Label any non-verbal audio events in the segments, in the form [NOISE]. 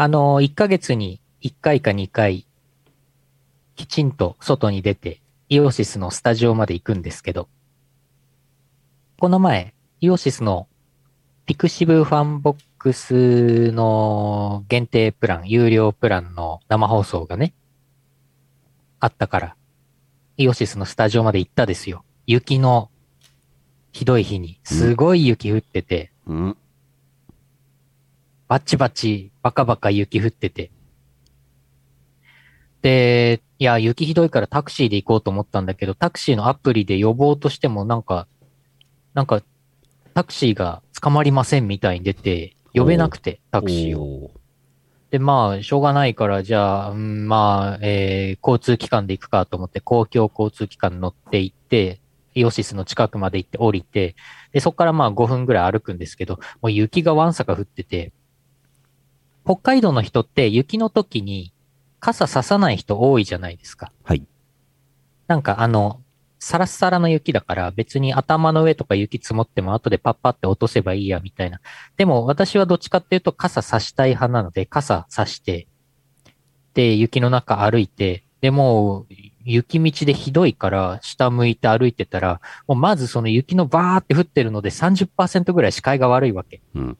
あの、1ヶ月に1回か2回、きちんと外に出て、イオシスのスタジオまで行くんですけど、この前、イオシスの pixivFANBOX の限定プラン、有料プランの生放送がね、あったから、イオシスのスタジオまで行ったですよ。雪のひどい日に、すごい雪降ってて、うん。バチバチ、バカバカ雪降ってて。で、いや、雪ひどいからタクシーで行こうと思ったんだけど、タクシーのアプリで呼ぼうとしてもなんか、なんか、タクシーが捕まりませんみたいに出て、呼べなくて、タクシーを。で、まあ、しょうがないから、じゃあ、うん、まあ、えー、交通機関で行くかと思って、公共交通機関乗って行って、イオシスの近くまで行って降りて、で、そこからまあ5分ぐらい歩くんですけど、もう雪がわんさか降ってて、北海道の人って雪の時に傘ささない人多いじゃないですか。はい。なんかあの、サラッサラの雪だから別に頭の上とか雪積もっても後でパッパって落とせばいいやみたいな。でも私はどっちかっていうと傘さしたい派なので傘さして、で、雪の中歩いて、でもう雪道でひどいから下向いて歩いてたら、もうまずその雪のバーって降ってるので30%ぐらい視界が悪いわけ。うん。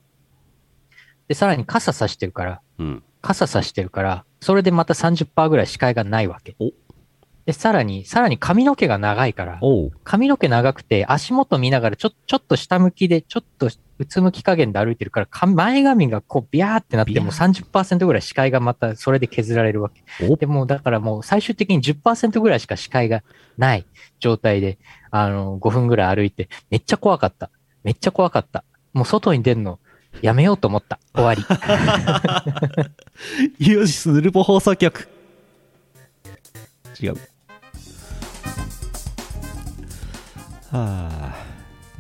で、さらに傘さしてるから、うん。傘さしてるから、それでまた30%ぐらい視界がないわけお。で、さらに、さらに髪の毛が長いから。髪の毛長くて足元見ながらちょ、ちょっと下向きで、ちょっとうつむき加減で歩いてるから、か前髪がこうビャーってなってもう30%ぐらい視界がまたそれで削られるわけ。おでもうだからもう最終的に10%ぐらいしか視界がない状態で、あの、5分ぐらい歩いて、めっちゃ怖かった。めっちゃ怖かった。もう外に出るのやめようと思った。終わり。イオシスヌルポ放送局。違う。はあ、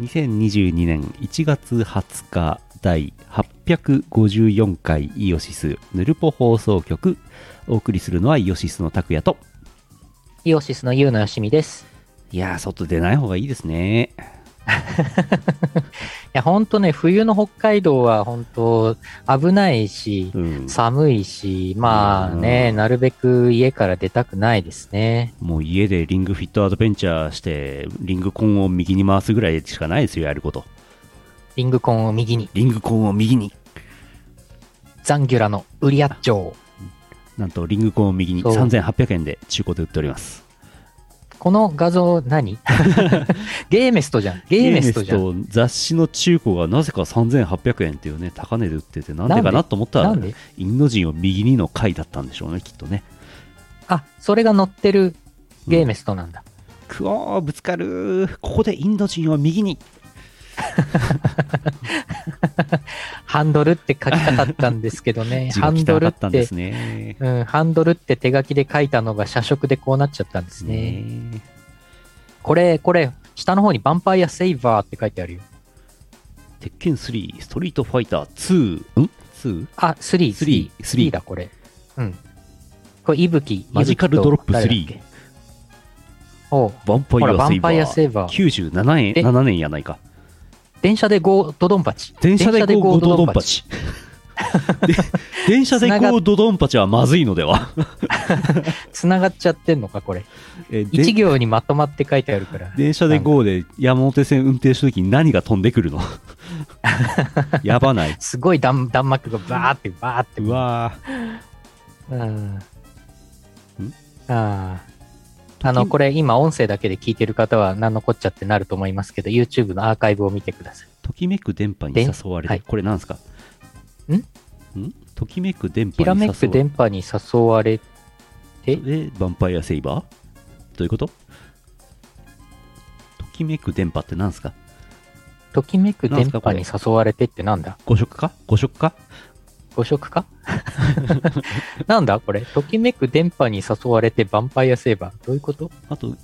2022年1月20日第854回イオシスヌルポ放送局。お送りするのはイオシスの拓也と。イオシスのユウのよしみです。いやー、外出ない方がいいですね。いや、ほんとね、冬の北海道は本当危ないし、うん。寒いし、まあね、うんなるべく家から出たくないですね。もう家でリングフィットアドベンチャーして、リングコンを右に回すぐらいしかないですよ、やること。リングコンを右に、リングコンを右に。ザンギュラのウリアッチョウ。なんとリングコンを右にそう3800円で中古で売っております。この画像何？[LAUGHS] ゲーメストじゃん。ゲーメストじゃん。雑誌の中古がなぜか3800円っていうね、高値で売ってて、なんでかなと思ったらインド人を右にの回だったんでしょうね、きっとね。あ、それが載ってるゲーメストなんだ。くおー、ぶつかるーここでインド人を右に。[LAUGHS] ハンドルって書きたかったんですけどね。[LAUGHS] 字ハンドルって。うん、ハンドルって手書きで書いたのが社食でこうなっちゃったんですね。ねこれ、これ、下の方にヴァンパイアセイバーって書いてあるよ。鉄拳3、ストリートファイター2、ん ?2? あ、3、スリー3、3だ、これ。うん。これ、いぶき。マジカルドロップ3伊吹と誰だっけ？おうヴァンパイアセイバァンパイアセイー。バー。97円、で7年やないか。電車でゴードドンパチ。電車でゴードドンパチ。電車でゴードドンパチはまずいのでは？[LAUGHS] 繋がっちゃってんのか、これ。えで一行にまとまって書いてあるから。電車でゴーで山手線運転した時に何が飛んでくるの？[LAUGHS] やばない。すごい弾弾幕がバーって、バーって。うわうん。ああ。あの、これ今音声だけで聞いてる方は何のこっちゃってなると思いますけど、YouTube のアーカイブを見てください。ときめく電波に誘われて、はい。これなんですか？ん？ん？ときめく電波に誘われて、電波に誘われて、で、ヴァンパイアセイバー？どういうこと？ときめく電波ってなんですか？ときめく電波に誘われてってなんだ？誤色か？誤色か？誤色か？なんだこれ？ときめく電波に誘われてヴァンパイアセーバー？どういうこと？あと、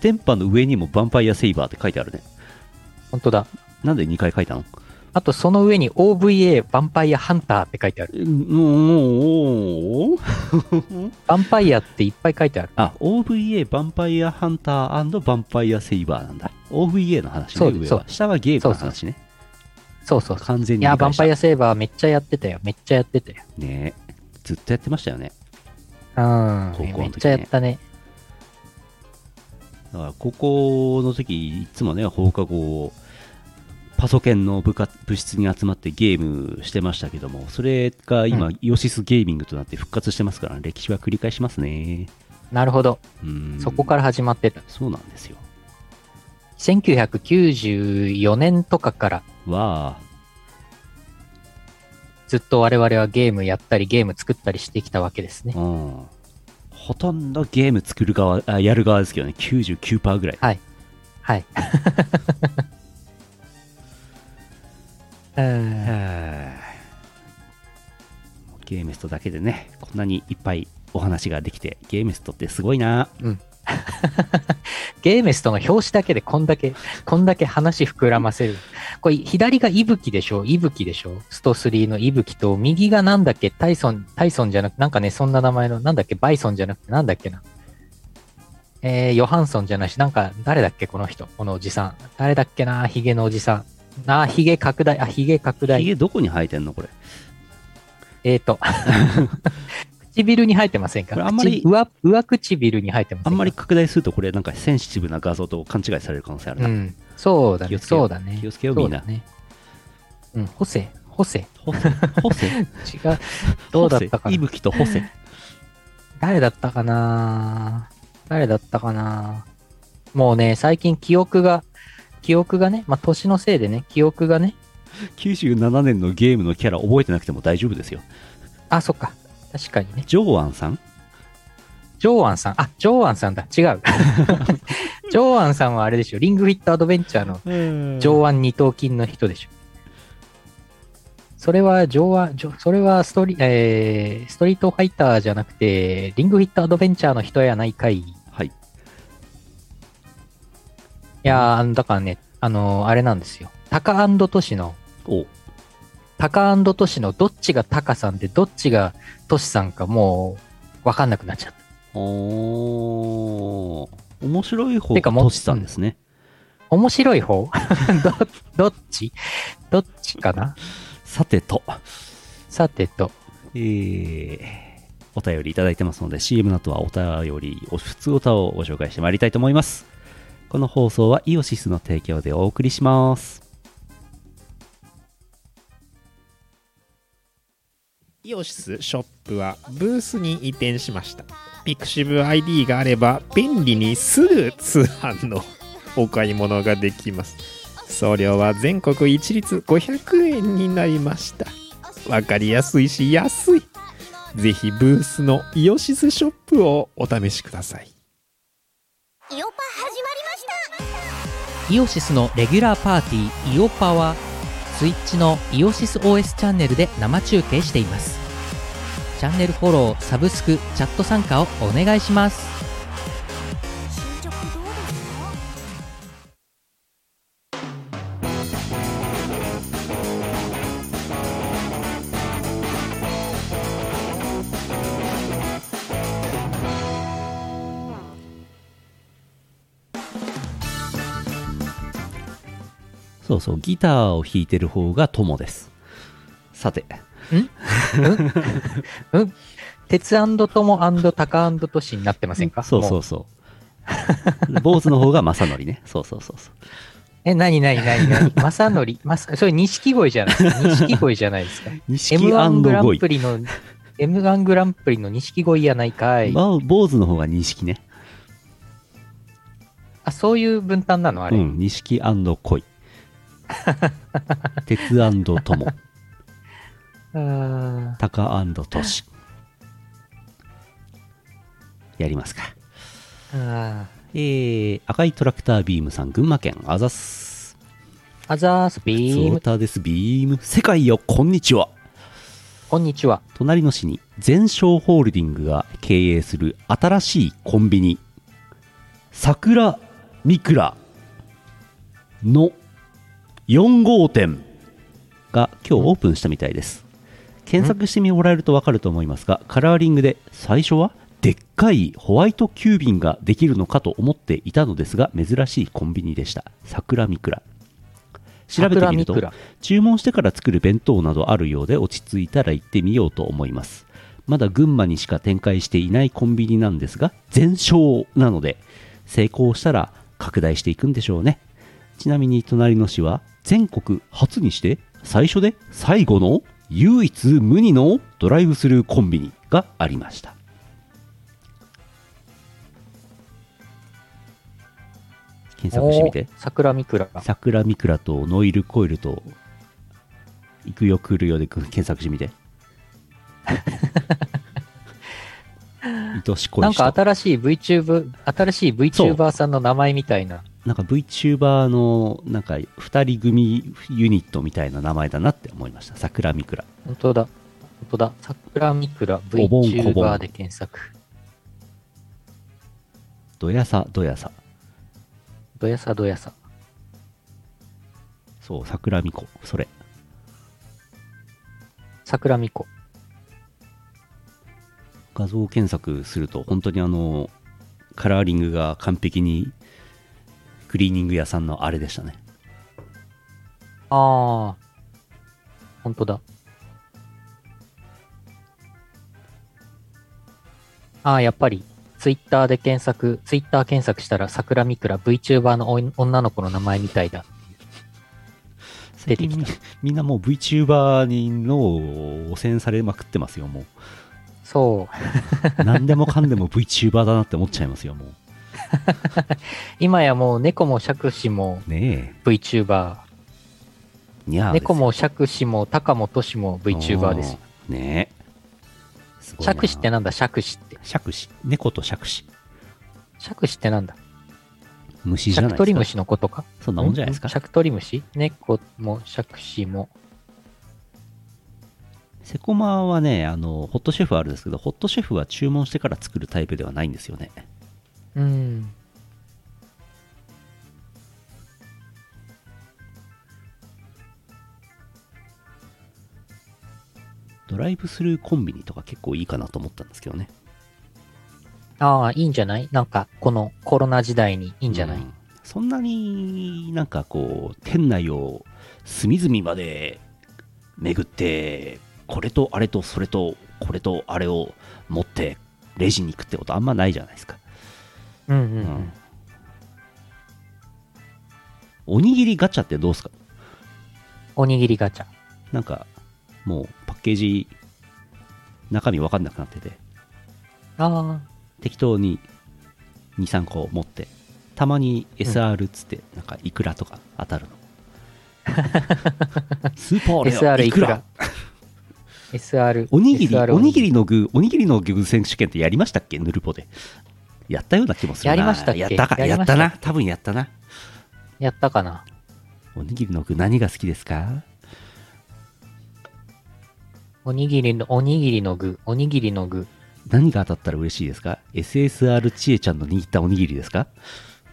電波の上にもヴァンパイアセイバーって書いてあるね。本当だ。なんで2回書いたの？あとその上に OVA ヴァンパイアハンターって書いてある。うん、おーヴァンパイアっていっぱい書いてある。あ、OVA ヴァンパイアハンターヴァンパイアセイバーなんだ。OVA の話ね、そう上は。下はゲームの話ね。そうそうそう。完全いや、ヴァン。パイアセーバーめっちゃやってたよ。めっちゃやってたよ。ねずっとやってましたよね。うん。ねめっちゃやったね。だから高校の時いつもね放課後パソケンの部活部室に集まってゲームしてましたけどもそれが今、うんイオシスゲーミングとなって復活してますから歴史は繰り返しますねなるほど。うんそこから始まってた。そうなんですよ1994年とかからわあ。ずっと我々はゲームやったりゲーム作ったりしてきたわけですね。うん。ほとんどゲーム作る側あやる側ですけどね。99%ぐらい。はい。はい。[LAUGHS] ゲームストだけでねこんなにいっぱいお話ができてゲームストってすごいな [LAUGHS] ゲーメストの表紙だけでこんだけ、こんだけ話膨らませる。これ、左がイブキでしょ？イブキでしょ？スト3のイブキと、右がなんだっけ？タイソン、タイソンじゃなくなんかね、そんな名前の、なんだっけ？バイソンじゃなくて、なんだっけな？えー、ヨハンソンじゃないし、なんか、誰だっけ？この人、このおじさん。誰だっけな？ヒゲのおじさん。あー、ヒゲ拡大、あ、ヒゲ拡大。ヒゲどこに生えてんの？これ。えーと、[LAUGHS] 唇に生えてませんか？あんまり口上、上唇に生えてませんか？あんまり拡大するとこれなんかセンシティブな画像と勘違いされる可能性あるな。うん。そうだね。そうだね。気をつけようみんなね。うん。ホセ、ホセ。ホセホセ [LAUGHS] 違う。どうだったかな？とホセ。誰だったかな？誰だったかな？もうね、最近記憶が、記憶がね、まあ、年のせいでね、記憶がね、97年のゲームのキャラ覚えてなくても大丈夫ですよ。あ、そっか。確かにね。ジョーアンさん？ジョーアンさん、あ、ジョーアンさんだ。違う。[LAUGHS] ジョーアンさんはあれでしょ。リングフィットアドベンチャーの上腕二頭筋の人でしょ。それは上腕、それはストリ、えー、ストリートファイターじゃなくて、リングフィットアドベンチャーの人やないかい。いはい。やーだからね、あのーあれなんですよ。タカトシの、おタカトシのどっちがタカさんでどっちがトシさんかもう、わかんなくなっちゃった。おー面白い方てかもがトシさんですね。面白い方？[LAUGHS] ど、どっち？どっちかな？さてと、さてと、えー、お便りいただいてますので CM の後はお便り、お普通歌をご紹介してまいりたいと思います。この放送はイオシスの提供でお送りします。イオシスショップはブースに移転しました。ピクシブ ID があれば便利にすぐ通販のお買い物ができます。送料は全国一律500円になりました。わかりやすいし安い。ぜひブースのイオシスショップをお試しください。イオパ始まりましたイオシスのレギュラーパーティーイオパはスイッチのイオシス OS チャンネルで生中継しています。チャンネルフォローサブスクチャット参加をお願いします。そうそう、ギターを弾いてる方が友です。さて、[LAUGHS] うん？鉄トモタカトシになってませんか？そうそもうそう。坊主の方が正則ね。そうそうそうそう。え、なになになに？なにまさのり、まさ、それ錦鯉じゃない？ですか。錦鯉じゃないですか？錦 M1 グラン鯉プ。リの、M1 グランプリの錦鯉やないかい。まあ、坊主の方が錦ね。あ、そういう分担なの？あれ。うん、錦鯉。[LAUGHS] 鉄友。タカトシ。やりますか。あえー、赤いトラクタービームさん、群馬県あざす。ー。あざーす、ビーム。ソーターです、ビーム。世界よ、こんにちは。こんにちは。隣の市に全商ホールディングが経営する新しいコンビニ桜ミクラの4号店。が今日オープンしたみたいです。検索してもらえると分かると思いますがカラーリングで最初はでっかいホワイト急便ができるのかと思っていたのですが珍しいコンビニでした。桜ミクラ。調べてみると注文してから作る弁当などあるようで落ち着いたら行ってみようと思います。まだ群馬にしか展開していないコンビニなんですが全焼なので成功したら拡大していくんでしょうねちなみに隣の市は全国初にして最初で最後の唯一無二のドライブスルーコンビニがありました検索してみてお桜みくら。桜みくらとノイルコイルと行くよ来るよで検索してみて [LAUGHS] 愛し恋なんか人新しい VTuber、新しい VTuber さんの名前みたいな。なんか VTuber のなんか2人組ユニットみたいな名前だなって思いました桜みくら本当だ。本当だ。桜みくら VTuber で検索。どやさどやさどやさどやさ。そう桜みこそれ桜みこ。画像検索すると本当にあのカラーリングが完璧にクリーニング屋さんのあれでしたねああ。本当だ。ああ、やっぱり、ツイッターで検索、ツイッター検索したら、桜みくら VTuber の女の子の名前みたいだ。出てきたみんなもう汚染されまくってますよもそう。う [LAUGHS] 何でもかんでも VTuber だなって思っちゃいますよも [LAUGHS] 今やもう猫も杓子も VTuber。え。にゃー猫も杓子も高も年も VTuber です。よ。ねえ。杓子ってなんだ？杓子って。杓子。猫と杓子。杓子ってなんだ？虫じゃないですか。シャクトリムシのことか？そんなもんじゃないですか。シャクトリムシ猫も杓子も。セコマはねあのホットシェフあるんですけどホットシェフは注文してから作るタイプではないんですよねうん。ドライブスルーコンビニとか結構いいかなと思ったんですけどね。ああ、いいんじゃない？なんか、このコロナ時代にいいんじゃない、うん。そんなになんかこう店内を隅々まで巡ってこれとあれとそれとこれとあれを持ってレジに行くってことあんまないじゃないですか、うん、うん、ううん。ん。おにぎりガチャってどうですか？おにぎりガチャ。なんかもうパッケージ中身わかんなくなってて。あ適当に23個持って。たまに SR っつって、なんかイクラとか当たるの。[LAUGHS] スーパーあ、レア SR いくら ?SR。おにぎり。おにぎりの具おにぎりの具選手権ってやりましたっけ？ヌルポでやったような気もするな。やりましたっけ？やったかやったな。多分やったな。やったかな？おにぎりの具何が好きですか？おにぎりの、おにぎりの具、おにぎりの具。何が当たったら嬉しいですか？SSR ちえちゃんの握ったおにぎりですか？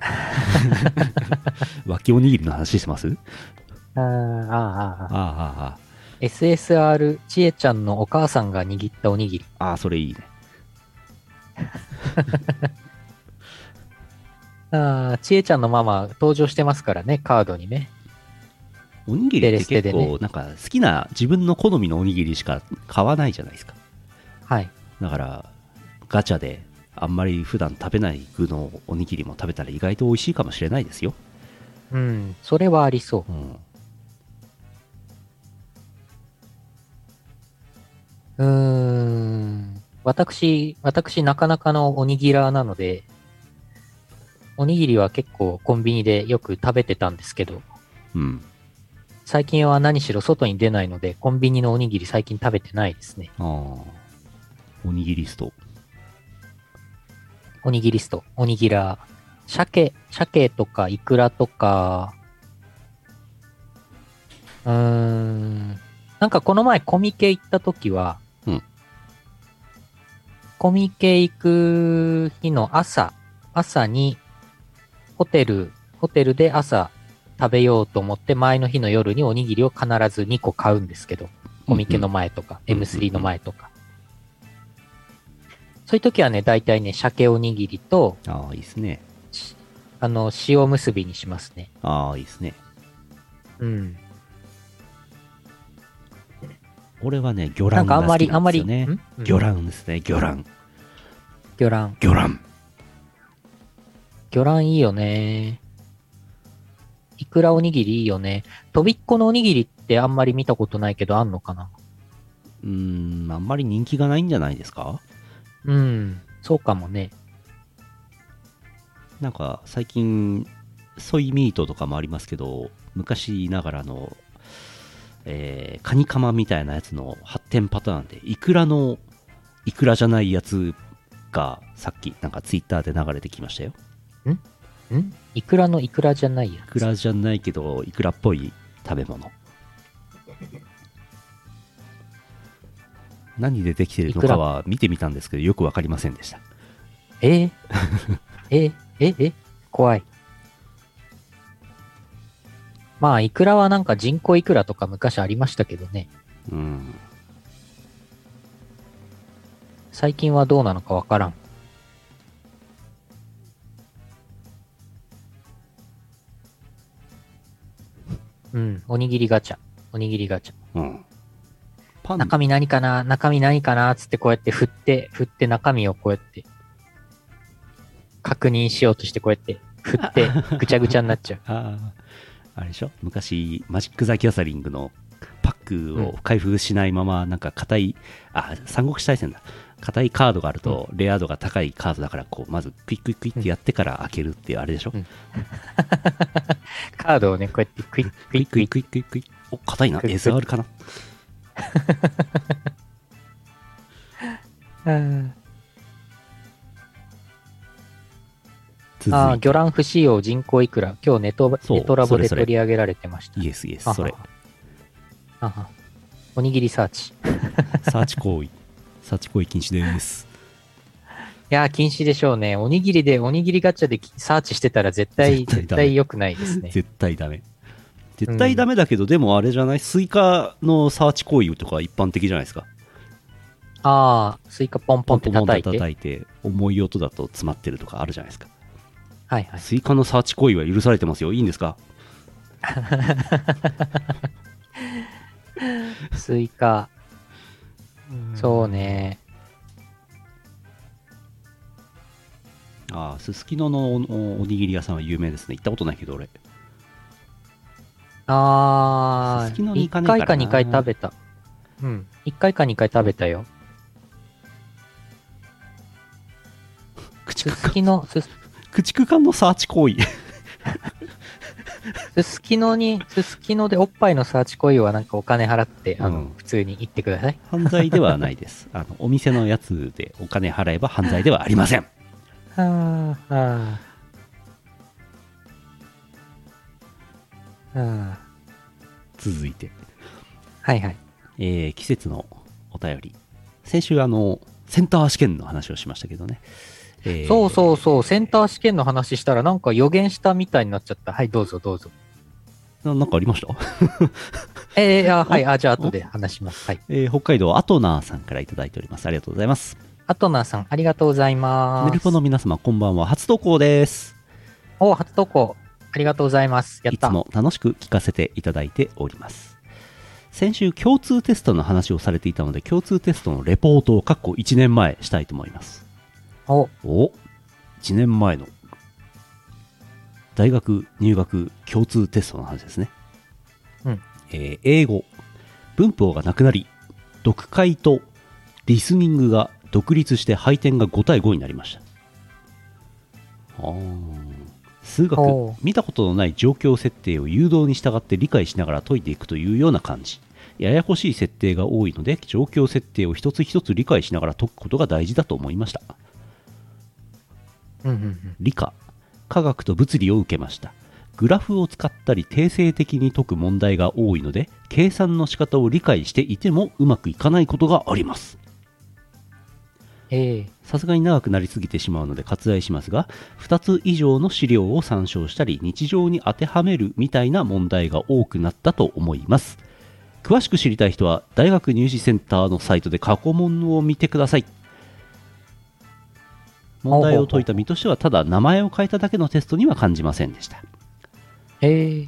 [LAUGHS] [LAUGHS] 脇おにぎりの話してます？あーあー、あー。あー、ああああ SSR、ちえちゃんのお母さんが握ったおにぎり。ああそれいいね [LAUGHS] ああ、ちえちゃんのママ登場してますからね、カードにね。おにぎりって結構ねなんか好きな自分の好みのおにぎりしか買わないじゃないですかはい。だからガチャであんまり普段食べない具のおにぎりも食べたら意外と美味しいかもしれないですよ、うん、それはありそう。うん、うーん。私、私、なかなかのおにぎらーなので、おにぎりは結構コンビニでよく食べてたんですけど、うん、最近は何しろ外に出ないので、コンビニのおにぎり最近食べてないですね。ああおにぎりストおにぎりスト、おにぎらー。鮭、鮭とかイクラとか、うーん。なんかこの前コミケ行った時は、うんコミケ行く日の朝、朝にホテル、ホテルで朝食べようと思って前の日の夜におにぎりを必ず2個買うんですけど、コミケの前とか、うんうん M3 の前とか。そういう時はね、大体ね、鮭おにぎりと、ああいいですねしあの、塩結びにしますね。ああいいですねうん。俺はね、魚卵が好きなりあんまりんですよね。ん？魚卵ですね、魚卵。魚卵。魚卵。魚卵いいよね。いくらおにぎりいいよね。とびっこのおにぎりってあんまり見たことないけどあんのかな？うーん、あんまり人気がないんじゃないですか？うんそうかもね。なんか最近、ソイミートとかもありますけど、昔ながらの、えーカニカマみたいなやつの発展パターンで、イクラの、イクラじゃないやつが、さっきなんかツイッターで流れてきましたよ。ん？いくらのいくらじゃないやイクラじゃないけど、イクラっぽい食べ物。何でできてるのかは見てみたんですけど、よくわかりませんでした。えー？えええ怖い。まあ、イクラはなんか人工イクラとか昔ありましたけどね。うん。最近はどうなのかわからん。うん、おにぎりガチャ。おにぎりガチャ。うん。パン中身何かな？中身何かな？つってこうやって振って、振って中身をこうやって、確認しようとしてこうやって振って、ぐちゃぐちゃになっちゃう。[LAUGHS] ああ、あれでしょ？昔、マジック・ザ・ギャザリングのパックを開封しないまま、なんか硬い、あ、三国志大戦だ。硬いカードがあると、レア度が高いカードだから、こう、まずクイックイックイってやってから開けるっていうあれでしょ、うん。[LAUGHS] カードをね、こうやってクイッククイックイックイックイックイお、硬いな。SR かな？[LAUGHS] ク。続あ魚卵不使用人工イクラ。今日ネトネトラボで取り上げられてました。 Yes yes、それ。あはおにぎりサーチ。い [LAUGHS] サーチ行為。サーチ行為禁止です。やー、禁止でしょうね。おにぎりで、おにぎりガチャでサーチしてたら絶対、絶対良くないですね。絶対ダメ。絶対ダメだけど、でもあれじゃない？スイカのサーチ行為とか一般的じゃないですか？ああ、スイカポンポンってポンポン叩いて。叩いて、重い音だと詰まってるとかあるじゃないですか。はいはい。スイカのサーチ行為は許されてますよ。いいんですか？[LAUGHS] スイカ。そうね。ああ、すすきののおおおにぎり屋さんは有名ですね。行ったことないけど、俺。ああ、1に行かねえからな回か2回食べた。うん。1回か2回食べたよ。[LAUGHS] 駆逐すすきの、すす駆逐艦のサーチ行為。[LAUGHS] すすきのに、すすきのでおっぱいのサーチ恋はなんかお金払って、あの、うん普通に行ってください。犯罪ではないです。[LAUGHS] あの、お店のやつでお金払えば犯罪ではありません。はあ、はあ。はあ。続いて。はいはい。えー季節のお便り。先週、あの、センター試験の話をしましたけどね。えーそうそうそう、センター試験の話したらなんか予言したみたいになっちゃった。はい、どうぞどうぞ。ななんかありました？えー、あはい、[LAUGHS] あ、じゃあ後で話します。はい。えー北海道アトナーさんからいただいております。ありがとうございます。アトナーさん、ありがとうございます。ネルポの皆様、こんばんは。初投稿です。お、初投稿。ありがとうございます。やった。いつも楽しく聞かせていただいております。先週、共通テストの話をされていたので、共通テストのレポートを、かっこ1年前したいと思います。お、お1年前の大学入学共通テストの話ですね。うんえー英語、文法がなくなり、読解とリスニングが独立して配点が5対5になりました。数学見たことのない状況設定を誘導に従って理解しながら解いていくというような感じ。ややこしい設定が多いので、状況設定を一つ一つ理解しながら解くことが大事だと思いました。理科科学と物理を受けました。グラフを使ったり定性的に解く問題が多いので計算の仕方を理解していてもうまくいかないことがあります。ええ。さすがに長くなりすぎてしまうので割愛しますが2つ以上の資料を参照したり日常に当てはめるみたいな問題が多くなったと思います。詳しく知りたい人は大学入試センターのサイトで過去問を見てください問題を解いた身としてはただ名前を変えただけのテストには感じませんでした。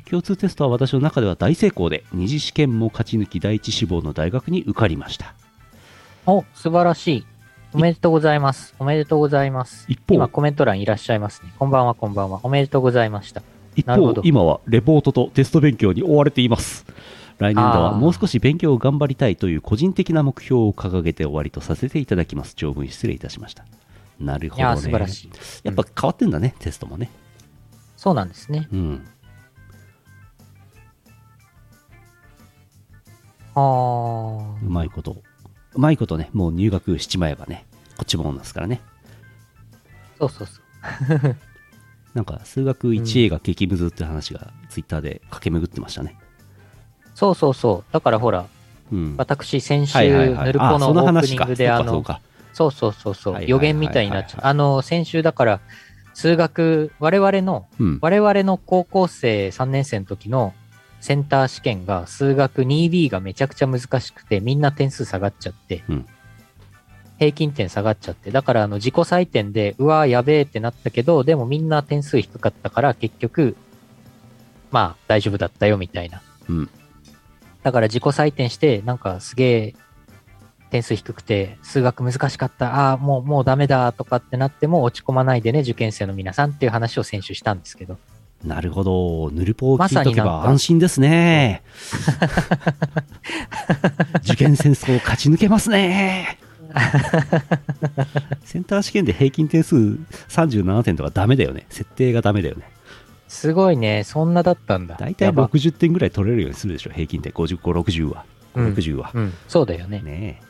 共通テストは私の中では大成功で二次試験も勝ち抜き第一志望の大学に受かりましたお、素晴らしい。おめでとうございます。おめでとうございます。一方今コメント欄いらっしゃいますね。こんばんは、こんばんは。おめでとうございました。一方今はレポートとテスト勉強に追われています来年度はもう少し勉強を頑張りたいという個人的な目標を掲げて終わりとさせていただきます長文失礼いたしましたなるほどね。いやー、素晴らしい。やっぱ変わってんだね、テストもね。そうなんですね。うん。あー。うまいこと。うまいことねもう入学しちまえばねこっちもんですからね。そうそうそう。[LAUGHS] なんか数学 1A が激ムズって話がツイッターで駆け巡ってましたね。そうそうそう。だからほら、うん。私、先週、はいはいはい。ヌルポあそののオープニングで、あの、そうかそうそうそう。予言みたいになっちゃう。あの、先週だから、数学、我々の、うん。我々の高校生3年生の時のセンター試験が数学 2B がめちゃくちゃ難しくて、みんな点数下がっちゃって、うん。平均点下がっちゃって、だからあの自己採点で、うわーやべえってなったけど、でもみんな点数低かったから、結局、まあ大丈夫だったよみたいな。うん。だから自己採点して、なんかすげえ点数低くて、数学難しかった、ああ、もう、もうダメだとかってなっても落ち込まないでね、受験生の皆さんっていう話を先週したんですけど。なるほど。ヌルポを聞いとけば安心ですね。[LAUGHS] 受験戦争を勝ち抜けますね。センター試験で平均点数37点とかダメだよね。設定がダメだよね。すごいね、そんなだったんだ。大体やば60点ぐらい取れるようにするでしょ。平均点。5560は。うん。60は、うん、そうだよね。ね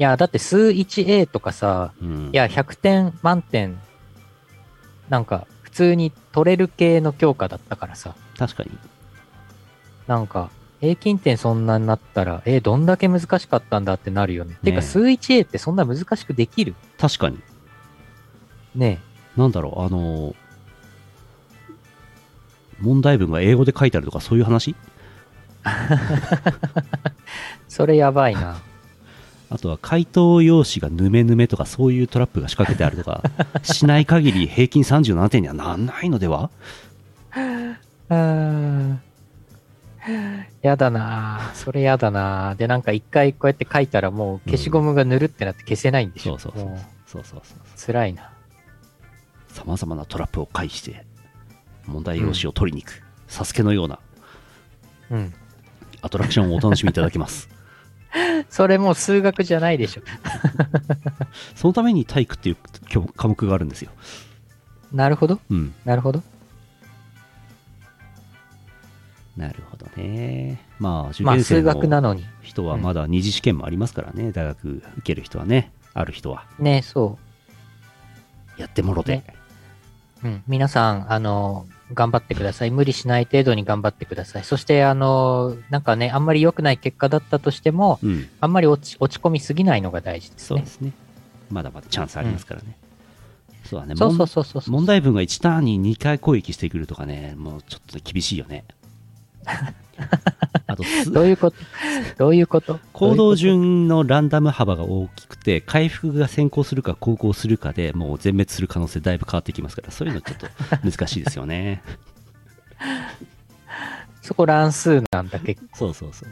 いや、だって数 1A とかさ、え、うん、いや、100点満点、なんか、普通に取れる系の教科だったからさ、確かに。なんか、平均点そんなになったら、え、どんだけ難しかったんだってなるよね。てねか、数 1A ってそんな難しくできる？確かに。ねなんだろうあの問題文が英語で書いてあるとかそういう話？[LAUGHS] それやばいな。あとは回答用紙がヌメヌメとかそういうトラップが仕掛けてあるとか [LAUGHS] しない限り平均37点にはなんないのでは？うーん。やだな。それやだな。で、なんか一回こうやって書いたらもう消しゴムがぬるってなって消せないんでしょ？そうそうそうそうそうそう。辛いな。さまざまなトラップを介して問題用紙を取りに行く、サスケのような。うん。アトラクションをお楽しみいただけます [LAUGHS] それもう数学じゃないでしょ。[LAUGHS] そのために体育っていう教科目があるんですよなるほど。うんなるほど。なるほどねまあ受験生の学なのに。人はまだ二次試験もありますからね大学受ける人はねある人はねそやってもろて、ねう。うん。皆さん、あの、頑張ってください。無理しない程度に頑張ってください。そして、あの、なんかね、あんまり良くない結果だったとしても、うんあんまり落ち落ち込みすぎないのが大事ですね。そうですねまだまだチャンスありますからね、そうだねそうそうそうそう。問題文が1ターンに2回攻撃してくるとかねもうちょっと厳しいよね [LAUGHS] [LAUGHS] あとすどういうこと？どういうこと？[LAUGHS] 行動順のランダム幅が大きくて回復が先行するか後攻するかでもう全滅する可能性だいぶ変わってきますからそういうのちょっと難しいですよね。[LAUGHS] そこ乱数なんだ結構。そうそうそう。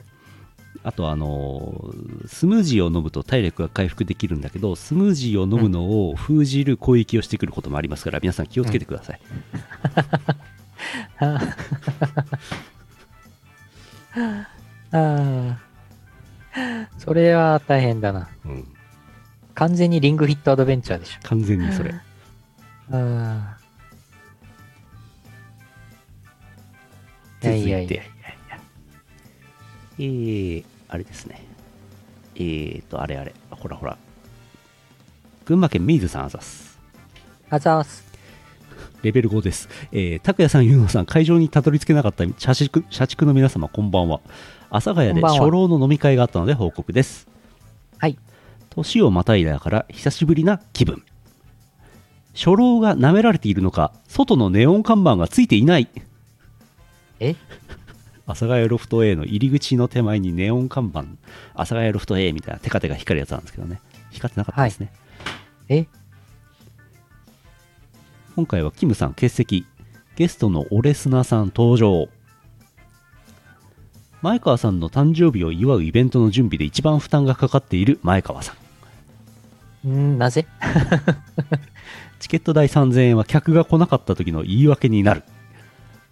あとあのースムージーを飲むと体力が回復できるんだけどスムージーを飲むのを封じる攻撃をしてくることもありますから皆さん気をつけてください、ああ。それは大変だな。うん完全にリングフィットアドベンチャーでしょ。完全にそれああ。いやいやいや。えー、あれですね。えーと、あれあれ。ほらほら。群馬県水さんあざす。あざーす。レベル5です。えー、拓也さん、ゆうのさん、会場にたどり着けなかった社畜社畜の皆様、こんばんは。阿佐ヶ谷で初老の飲み会があったので報告です。はい。年をまたいだから久しぶりな気分。初老が舐められているのか、外のネオン看板がついていない。え？阿佐ヶ谷ロフト A の入り口の手前にネオン看板、阿佐ヶ谷ロフト A みたいなテカテカ光るやつなんですけどね。光ってなかったですね。え？今回はキムさん欠席。ゲストのオレスナさん登場。前川さんの誕生日を祝うイベントの準備で一番負担がかかっている前川さん。んなぜ？[LAUGHS] チケット代3000円は客が来なかった時の言い訳になる。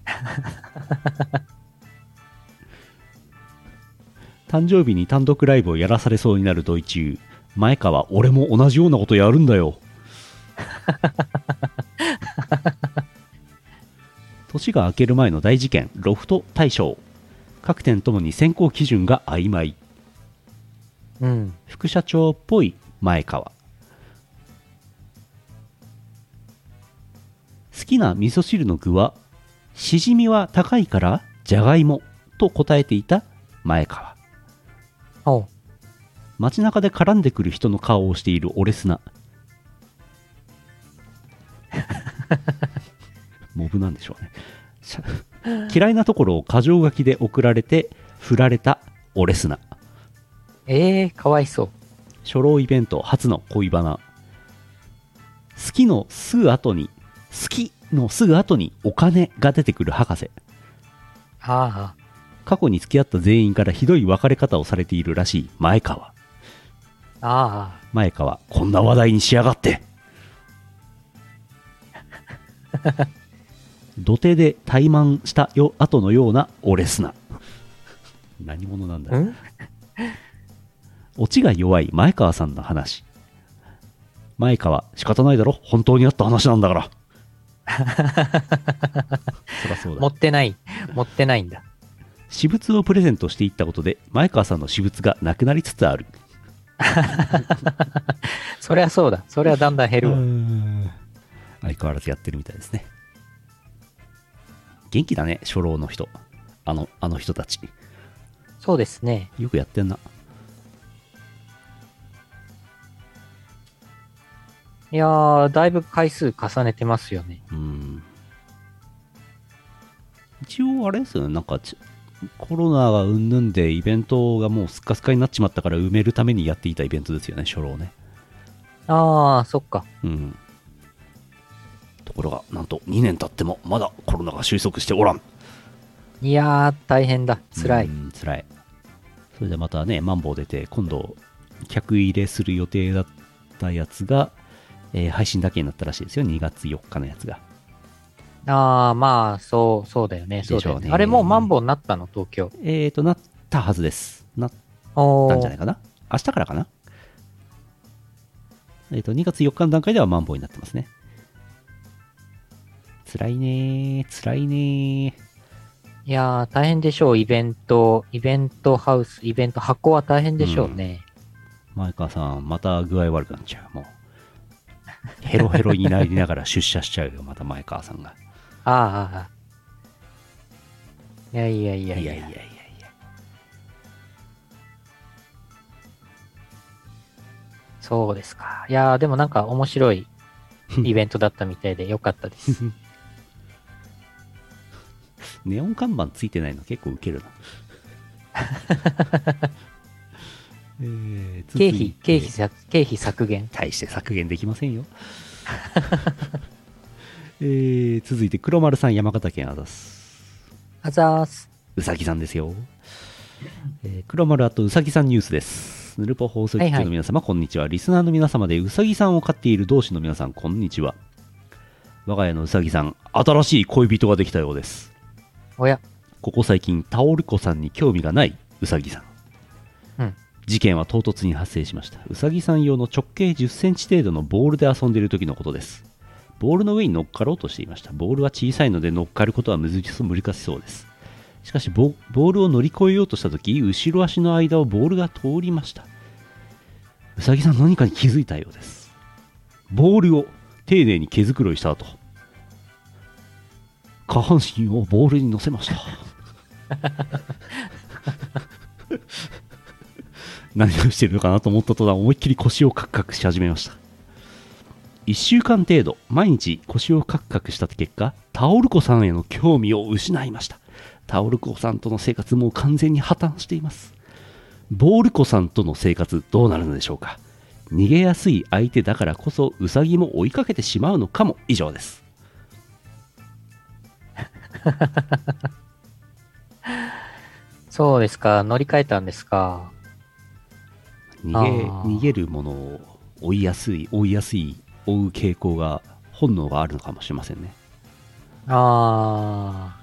[LAUGHS] 誕生日に単独ライブをやらされそうになるドイ中前川俺も同じようなことやるんだよ [LAUGHS] [LAUGHS] 年が明ける前の大事件ロフト大賞。各店ともに選考基準が曖昧。うん。副社長っぽい前川。好きな味噌汁の具はしじみは高いからじゃがいもと答えていた前川。街中で絡んでくる人の顔をしているオレスナ [LAUGHS] モブなんでしょうね。嫌いなところを箇条書きで送られて振られたオレスナええー、かわいそう。初老イベント初の恋バナ。好きのすぐ後に好きのすぐ後にお金が出てくる博士。あ過去に付き合った全員からひどい別れ方をされているらしい前川。あ、あ前川こんな話題にしやがって [LAUGHS] 土手で怠慢したよ後のようなオレスナ何者なんだあ。ん？オチが弱い前川さんの話前川仕方ないだろ本当にあった話なんだから [LAUGHS] そらそうだ持ってない。持ってないんだ。私物をプレゼントしていったことで前川さんの私物がなくなりつつある [LAUGHS] そりゃそうだ。そりゃだんだん減るわ。相変わらずやってるみたいですね。元気だね初老の人。あのあの人たち。そうですね。よくやってんな。いやー、だいぶ回数重ねてますよね。うん。一応あれですよね。なんかちコロナがうんぬんでイベントがもうスッカスカになっちまったから埋めるためにやっていたイベントですよね初老ね。ああ、そっか。うんところがなんと2年経ってもまだコロナが収束しておらん。いやー、大変だ。辛い。うん辛い。それでまたねマンボウ出て今度客入れする予定だったやつが、えー配信だけになったらしいですよ。2月4日のやつが。ああ、まあ、そう、そうだよね。そうだよね。あれもうマンボウになったの、東京。えーとなったはずです。なったんじゃないかな？明日からかな？えっ、と2月4日の段階ではマンボウになってますね辛いねー辛いねいやー、大変でしょう。イベント、イベントハウス、イベント箱は大変でしょうね。ー前川さんまた具合悪くなっちゃうもうヘロヘロになりながら出社しちゃうよ [LAUGHS] また前川さんがああ、ああ。いやいやいやいや。いやいやいやいやそうですか。いやー、でもなんか面白いイベントだったみたいでよかったです。[LAUGHS] ネオン看板ついてないの結構ウケるな。[LAUGHS] えー経費、経費削、経費削減。大して削減できませんよ。[LAUGHS] えー続いて黒丸さん山形県あざす。あざーす。うさぎさんですよ、えー黒丸あとうさぎさんニュースです。ヌルポ放送局の皆様、こんにちは。リスナーの皆様でうさぎさんを飼っている同士の皆さんこんにちは。我が家のうさぎさん新しい恋人ができたようですおや、ここ最近タオル子さんに興味がないうさぎさん、うん。事件は唐突に発生しました。うさぎさん用の直径1 0センチ程度のボールで遊んでいる時のことです。ボールの上に乗っかろうとしていました。ボールは小さいので乗っかることは難しそう難しそうです。しかしボボールを乗り越えようとした時後ろ足の間をボールが通りました。うさぎさん何かに気づいたようです。ボールを丁寧に毛づくろいした後下半身をボールに乗せました。[LAUGHS] 何をしてるのかなと思った途端思いっきり腰をカクカクし始めました。1週間程度毎日腰をカクカクした結果タオル子さんへの興味を失いました。タオル子さんとの生活も完全に破綻しています。ボール子さんとの生活どうなるのでしょうか。逃げやすい相手だからこそウサギも追いかけてしまうのかも以上です。[LAUGHS] そうですか。乗り換えたんですか？逃げあー逃げるものを追いやすい追いやすい追う傾向が本能があるのかもしれませんねああ。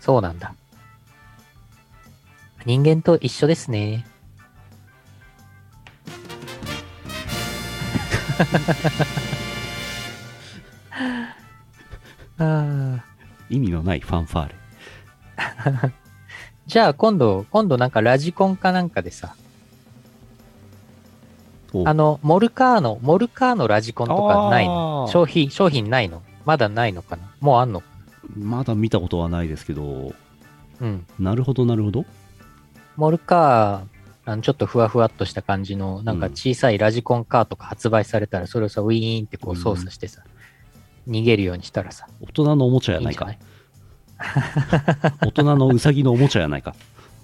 そうなんだ。人間と一緒ですね。[LAUGHS] [LAUGHS] ああ。意味のないファンファーレ。じゃあ今度、今度なんかラジコンかなんかでさ、お。あの、モルカーノ、モルカーノラジコンとかないの？商品、商品ないの？まだないのかな？もうあんのまだ見たことはないですけど。うん。なるほどなるほど。モルカー、あのちょっとふわふわっとした感じの、なんか小さいラジコンカーとか発売されたら、それをさ、ウィーンってこう操作してさ、逃げるようにしたらさ、大人のおもちゃやないか大人のウサギのおもちゃやないか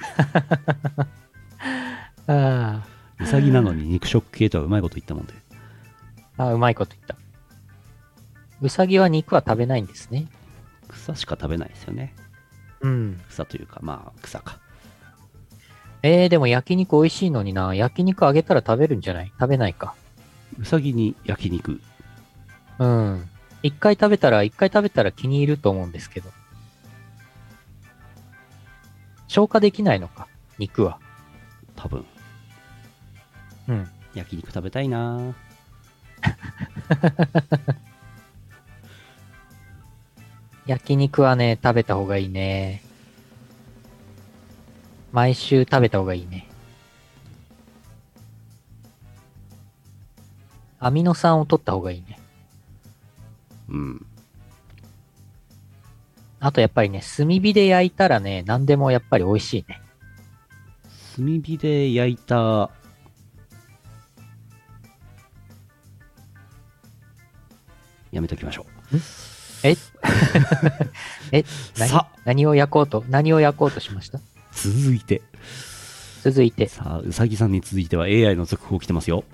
[LAUGHS] あウサギなのに肉食系とはうまいこと言ったもんであ、あうまいこと言った。ウサギは肉は食べないんですね。草しか食べないですよねうん。草というかまあ草かえー、でも焼肉美味しいのにな。焼肉あげたら食べるんじゃない？食べないか。ウサギに焼肉うん。一回食べたら、一回食べたら気に入ると思うんですけど。消化できないのか、肉は。多分うん。焼肉食べたいな [LAUGHS] 焼肉はね、食べた方がいいね。毎週食べた方がいいね。アミノ酸を取った方がいいね。うん。あとやっぱりね、炭火で焼いたらね、何でもやっぱり美味しいね。炭火で焼いた。やめときましょう。え？[LAUGHS] え？何？さ何を焼こうと、何を焼こうとしました？続いて。続いて、さあうさぎさんに続いては AI の続報来てますよ。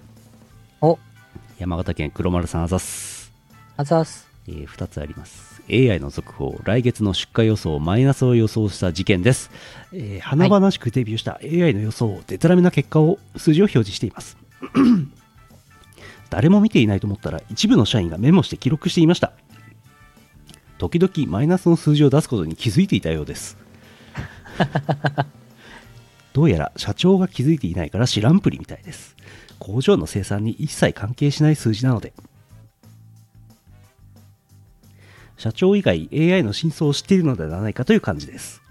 お、山形県黒丸さんあざっす、あざーす。えー、2つあります。AI の続報。来月の出荷予想マイナスを予想した事件です、えー華々しくデビューした AI の予想デタラメな結果を数字を表示しています。誰も見ていないと思ったら一部の社員がメモして記録していました。時々マイナスの数字を出すことに気づいていたようです。どうやら社長が気づいていないから知らんぷりみたいです。工場の生産に一切関係しない数字なので。社長以外 AI の真相を知っているのではないかという感じです。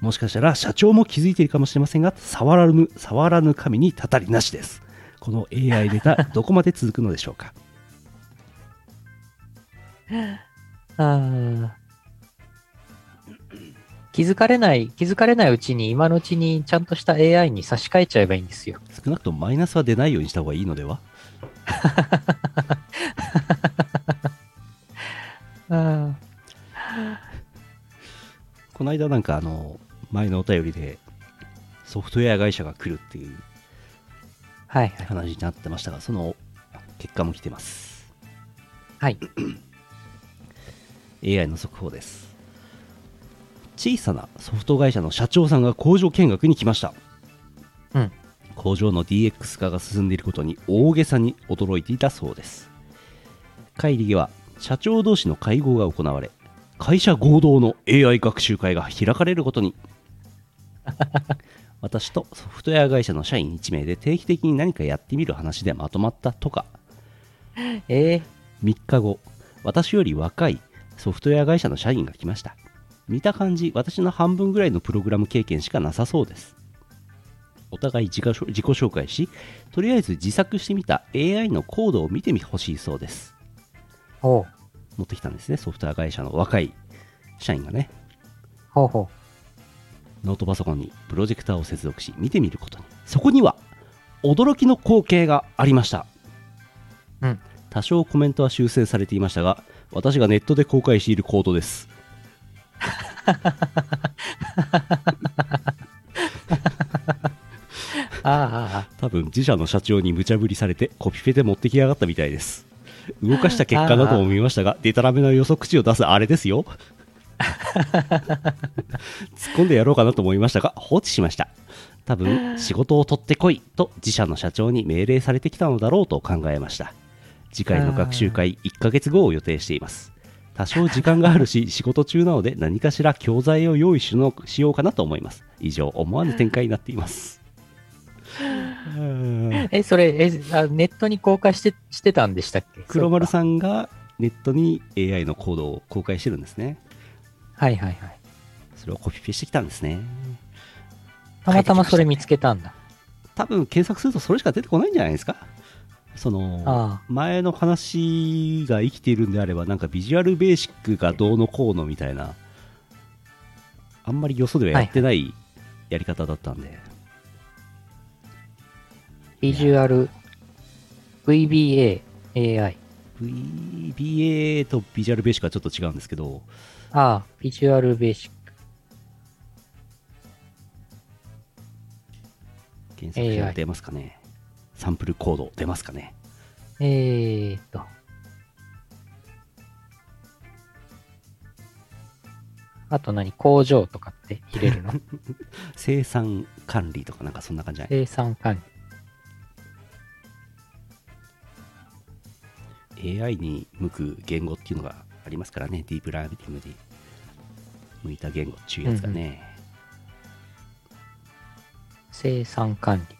もしかしたら社長も気づいているかもしれませんが触らぬ触らぬ神にたたりなしです。この AI データ [LAUGHS] どこまで続くのでしょうか？あー。気づかれない、気づかれないうちに、今のうちにちゃんとした AI に差し替えちゃえばいいんですよ。少なくともマイナスは出ないようにした方がいいのでは？[LAUGHS] 間なんかあの前のお便りでソフトウェア会社が来るっていう。話になってましたがその結果も来てますはい。[COUGHS] AI の速報です小さなソフト会社の社長さんが工場見学に来ましたうん。工場の DX 化が進んでいることに大げさに驚いていたそうです会議では社長同士の会合が行われ会社合同の AI 学習会が開かれることに。[LAUGHS] 私とソフトウェア会社の社員1名で定期的に何かやってみる話でまとまったとか。えー、3日後私より若いソフトウェア会社の社員が来ました。見た感じ私の半分ぐらいのプログラム経験しかなさそうです。お互い自己自己紹介しとりあえず自作してみた AI のコードを見てみほしいそうです。ほう。持ってきたんですね。ソフトウェア会社の若い社員がね。ほうほノートパソコンにプロジェクターを接続し見てみることに。そこには驚きの光景がありました。う。うん。多少コメントは修正されていましたが私がネットで公開しているコードです。[LAUGHS] ああ、多分自社の社長に無茶ぶりされてコピペで持ってきやがったみたいです動かした結果だとも見ましたがデタラメな予測値を出すあれですよ。[LAUGHS] 突っ込んでやろうかなと思いましたが放置しました。多分仕事を取ってこいと自社の社長に命令されてきたのだろうと考えました。次回の学習会1ヶ月後を予定しています。多少時間があるし [LAUGHS] 仕事中なので何かしら教材を用意しのしようかなと思います。以上思わぬ展開になっています。うんえ、それ、え、あネットに公開して、してたんでしたっけ？黒丸ん。さんがネットに AI のコードを公開してるんですねはいはいはい。それをコピペしてきたんですねたまたまそれ見つけたんだ。多分検索するとそれしか出てこないんじゃないですか？そのあ前の話が生きているんであればなんかビジュアルベーシックがどうのこうのみたいなあんまりよそではやってないやり方だったんで、ビジュアル、VBA、AI。VBA とビジュアルベーシックはちょっと違うんですけどああ、ビジュアルベーシック。検索したら出ますかねサンプルコード出ますかねえーっと。あと何？工場とかって入れるの？[LAUGHS] 生産管理とかなんかそんな感じじゃない？生産管理。AI に向く言語っていうのがありますからね、ディープラーニングに向いた言語っていうやつがね、生産管理。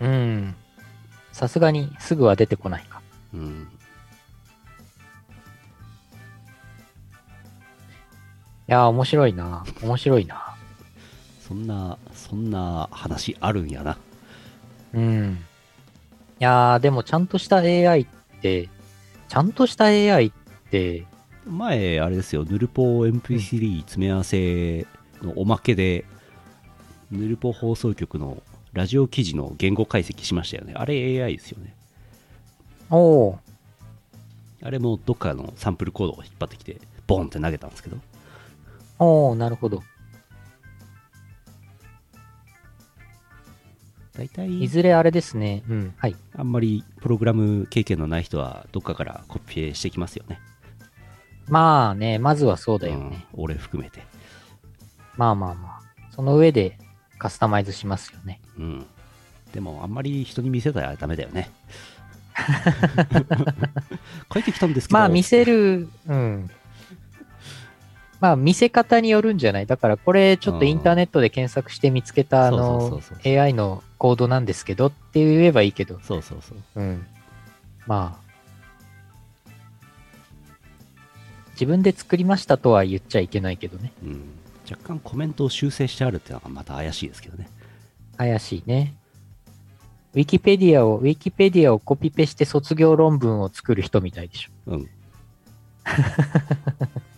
うん。さすがにすぐは出てこないか。うん、いやー、面白いな。面白いな。そんな、そんな話あるんやな。うん。いやー、でもちゃんとした AI って、ちゃんとした AI って、前、あれですよ、ヌルポ MP3 詰め合わせのおまけで、ヌルポ放送局のラジオ記事の言語解析しましたよね。あれ AI ですよね。おー、あれもどっかのサンプルコードを引っ張ってきて、ボンって投げたんですけど、おー、なるほど。大体いずれあれですね。うん。はい。あんまりプログラム経験のない人はどっかからコピペしてきますよね。まあね、まずはそうだよね。うん、俺含めて。まあまあまあ。その上でカスタマイズしますよね。うん。でもあんまり人に見せたらダメだよね。[LAUGHS] 書いてきたんですけど。まあ見せる、うん。まあ見せ方によるんじゃない？だからこれちょっとインターネットで検索して見つけたあの AI のコードなんですけどって言えばいいけど、そうそうそう。うん。まあ。自分で作りましたとは言っちゃいけないけどね。うん。若干コメントを修正してあるっていうのがまた怪しいですけどね。怪しいね。ウィキペディアを、ウィキペディアをコピペして卒業論文を作る人みたいでしょ。うん。[LAUGHS]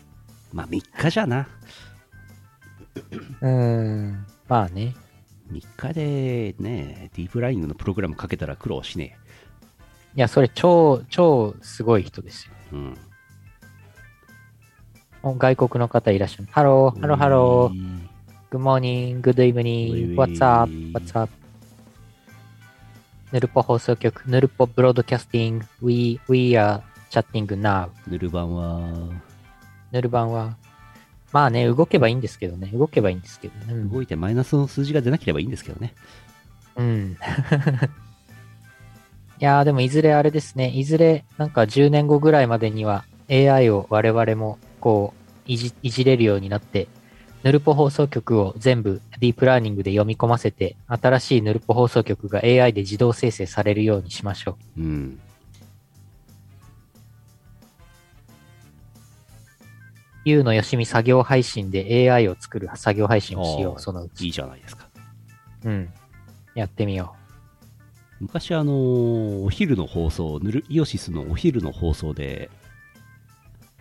まあ3日じゃな。うーん。まあね。3日でね、ディープライングのプログラムかけたら苦労しねいや、それ超、超すごい人ですよ。え。うん。お外国の方いらっしゃる。 Hello, hello, hello。ー。Good morning, good evening, what's up, what's up? ヌルポ放送局、ヌルポ broadcasting、we, we are chatting now. ヌル版は、ヌル版は。まあね、動けばいいんですけどね。動けばいいんですけどね。うん動いてマイナスの数字が出なければいいんですけどね。うん。[LAUGHS] いやーでもいずれあれですね。いずれなんか10年後ぐらいまでには AI を我々もこういじいじれるようになって、ヌルポ放送局を全部ディープラーニングで読み込ませて、新しいヌルポ放送局が AI で自動生成されるようにしましょう。うん。U のよしみ作業配信で AI を作る作業配信をしよう、そのうち。いいじゃないですか。うん。やってみよ昔あのーお昼の放送、ヌルイオシスのお昼の放送で、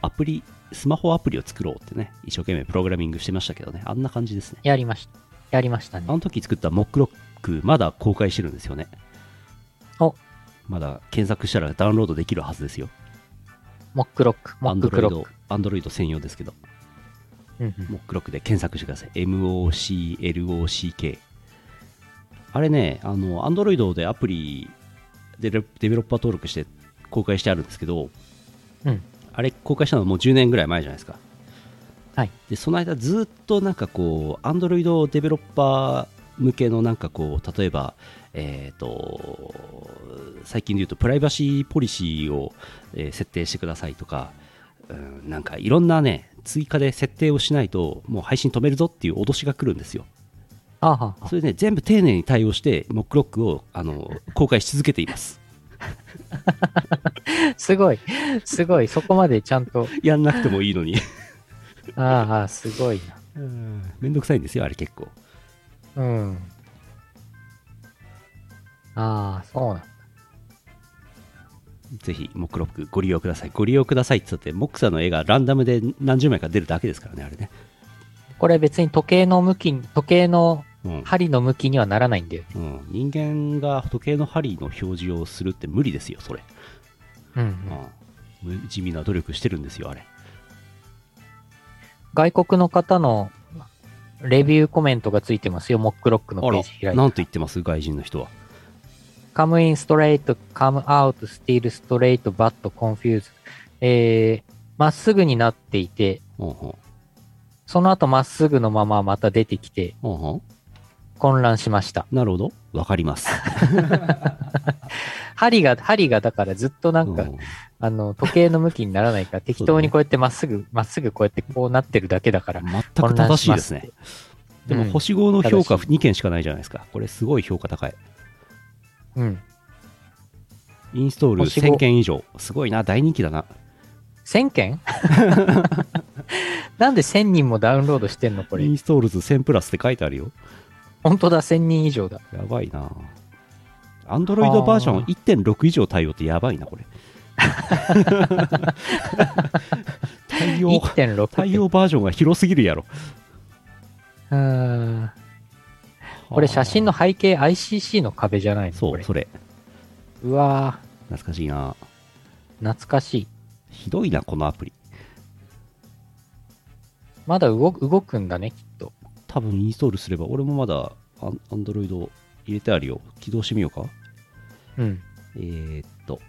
アプリ、スマホアプリを作ろうってね、一生懸命プログラミングしてましたけどね、あんな感じですね。う。やりました。やりましたねあ。の時作ったモックロック、まだ公開してるんですよね。おまだ検索したらダウンロードできるはずですよ。モックロック、モックロック。、アンドロイド専用ですけど、うんうんモックロックで検索してください。MOCLOCK。あれね、あの、アンドロイドでアプリデベロッパー登録して公開してあるんですけど、うんあれ公開したのはもう10年ぐらい前じゃないですかはい。でその間ずっとなんかこう Android デベロッパー向けのなんかこう例えばえっ、と最近で言うとプライバシーポリシーを、えー設定してくださいとか、うん、なんかいろんなね追加で設定をしないともう配信止めるぞっていう脅しが来るんですよあははそれね全部丁寧に対応してモックロックをあの公開し続けています [LAUGHS] すごい。すごい。そこまでちゃんと。やんなくてもいいのにああ、すごいめんどくさいんですよあれ結構な。うん。ああ、そうなんだ。ぜひモックロックご利用ください。ご利用くださいって言ってモックさんの絵がランダムで何十枚か出るだけですからねあれね。これ別に時計の向きに、時計のうん。針の向きにはならないんだよね。うん、人間が時計の針の表示をするって無理ですよそれ、うん、うん。うん、地味な努力してるんですよあれ。外国の方のレビューコメントがついてますよ。モックロックのページ開いて。なんと言ってます？外人の人は come in straight, come out, still straight, but confused. えー、まっすぐになっていて、その後まっすぐのまままた出てきて混乱しました。なるほど。わかります。[LAUGHS] 針が、針がだからずっとなんか、うん。あの、時計の向きにならないから [LAUGHS] 適当にこうやってまっすぐ、まっすぐこうやってこうなってるだけだから。全く正しいですね。でもうん。星5の評価正し2件しかないじゃないですか。これすごい評価高いうん。インストール星5 1000件以上すごいな。大人気だな。1000件 [LAUGHS] なんで1000人もダウンロードしてんの？これ。イ。ンストールズ1000プラスって書いてあるよ。本当だ、1000人以上だ。やばいな。アンドロイドバージョン1.6以上対応ってやばいなこれ。[LAUGHS] 対応1.6って。対応バージョンが広すぎるやろ。うーん。これ写真の背景 ICC の壁じゃないの？そうそれ。うわ懐かしいな。ー懐かしい。ひどいなこのアプリ。まだ動く動くんだね、きっと。多分インストールすれば俺もまだアンドロイド入れてあるよ。起動してみようか。うん。えー、っと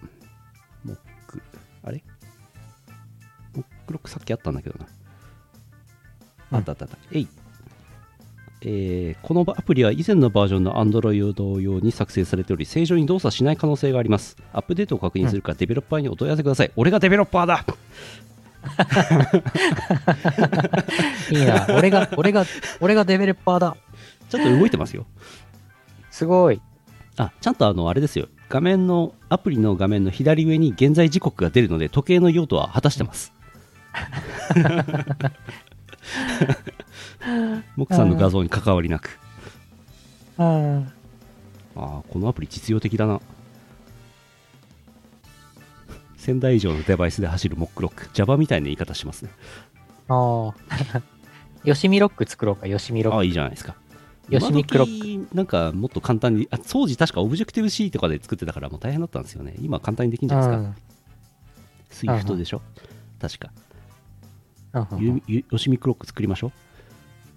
モックあれ？モックロックさっきあったんだけどな。うん。あったあったあった、えいえーこのアプリは以前のバージョンの Android 用に作成されており正常に動作しない可能性がありますアップデートを確認するか、デベロッパーにお問い合わせください俺がデベロッパーだいいな。俺が、俺が、俺がデベロッパーだ。ちょっと動いてますよすごい。あちゃんとあのあれですよ画面のアプリの画面の左上に現在時刻が出るので時計の用途は果たしてます [LAUGHS] モクさんの画像に関わりなく。うん。ああこのアプリ実用的だな。1000台以上のデバイスで走るモックロック。Java みたいな言い方しますね。ああ。よしみロック作ろうか、よしみロッああいいじゃないですか。よしみクロッ今時なんかもっと簡単にあ当時確かオブジェクティブ C とかで作ってたからもう大変だったんですよね。今は簡単にできるんじク。ゃうないですか、ん。Swift でしょ？確か。うんうんゆゆよしみクロック作りましょう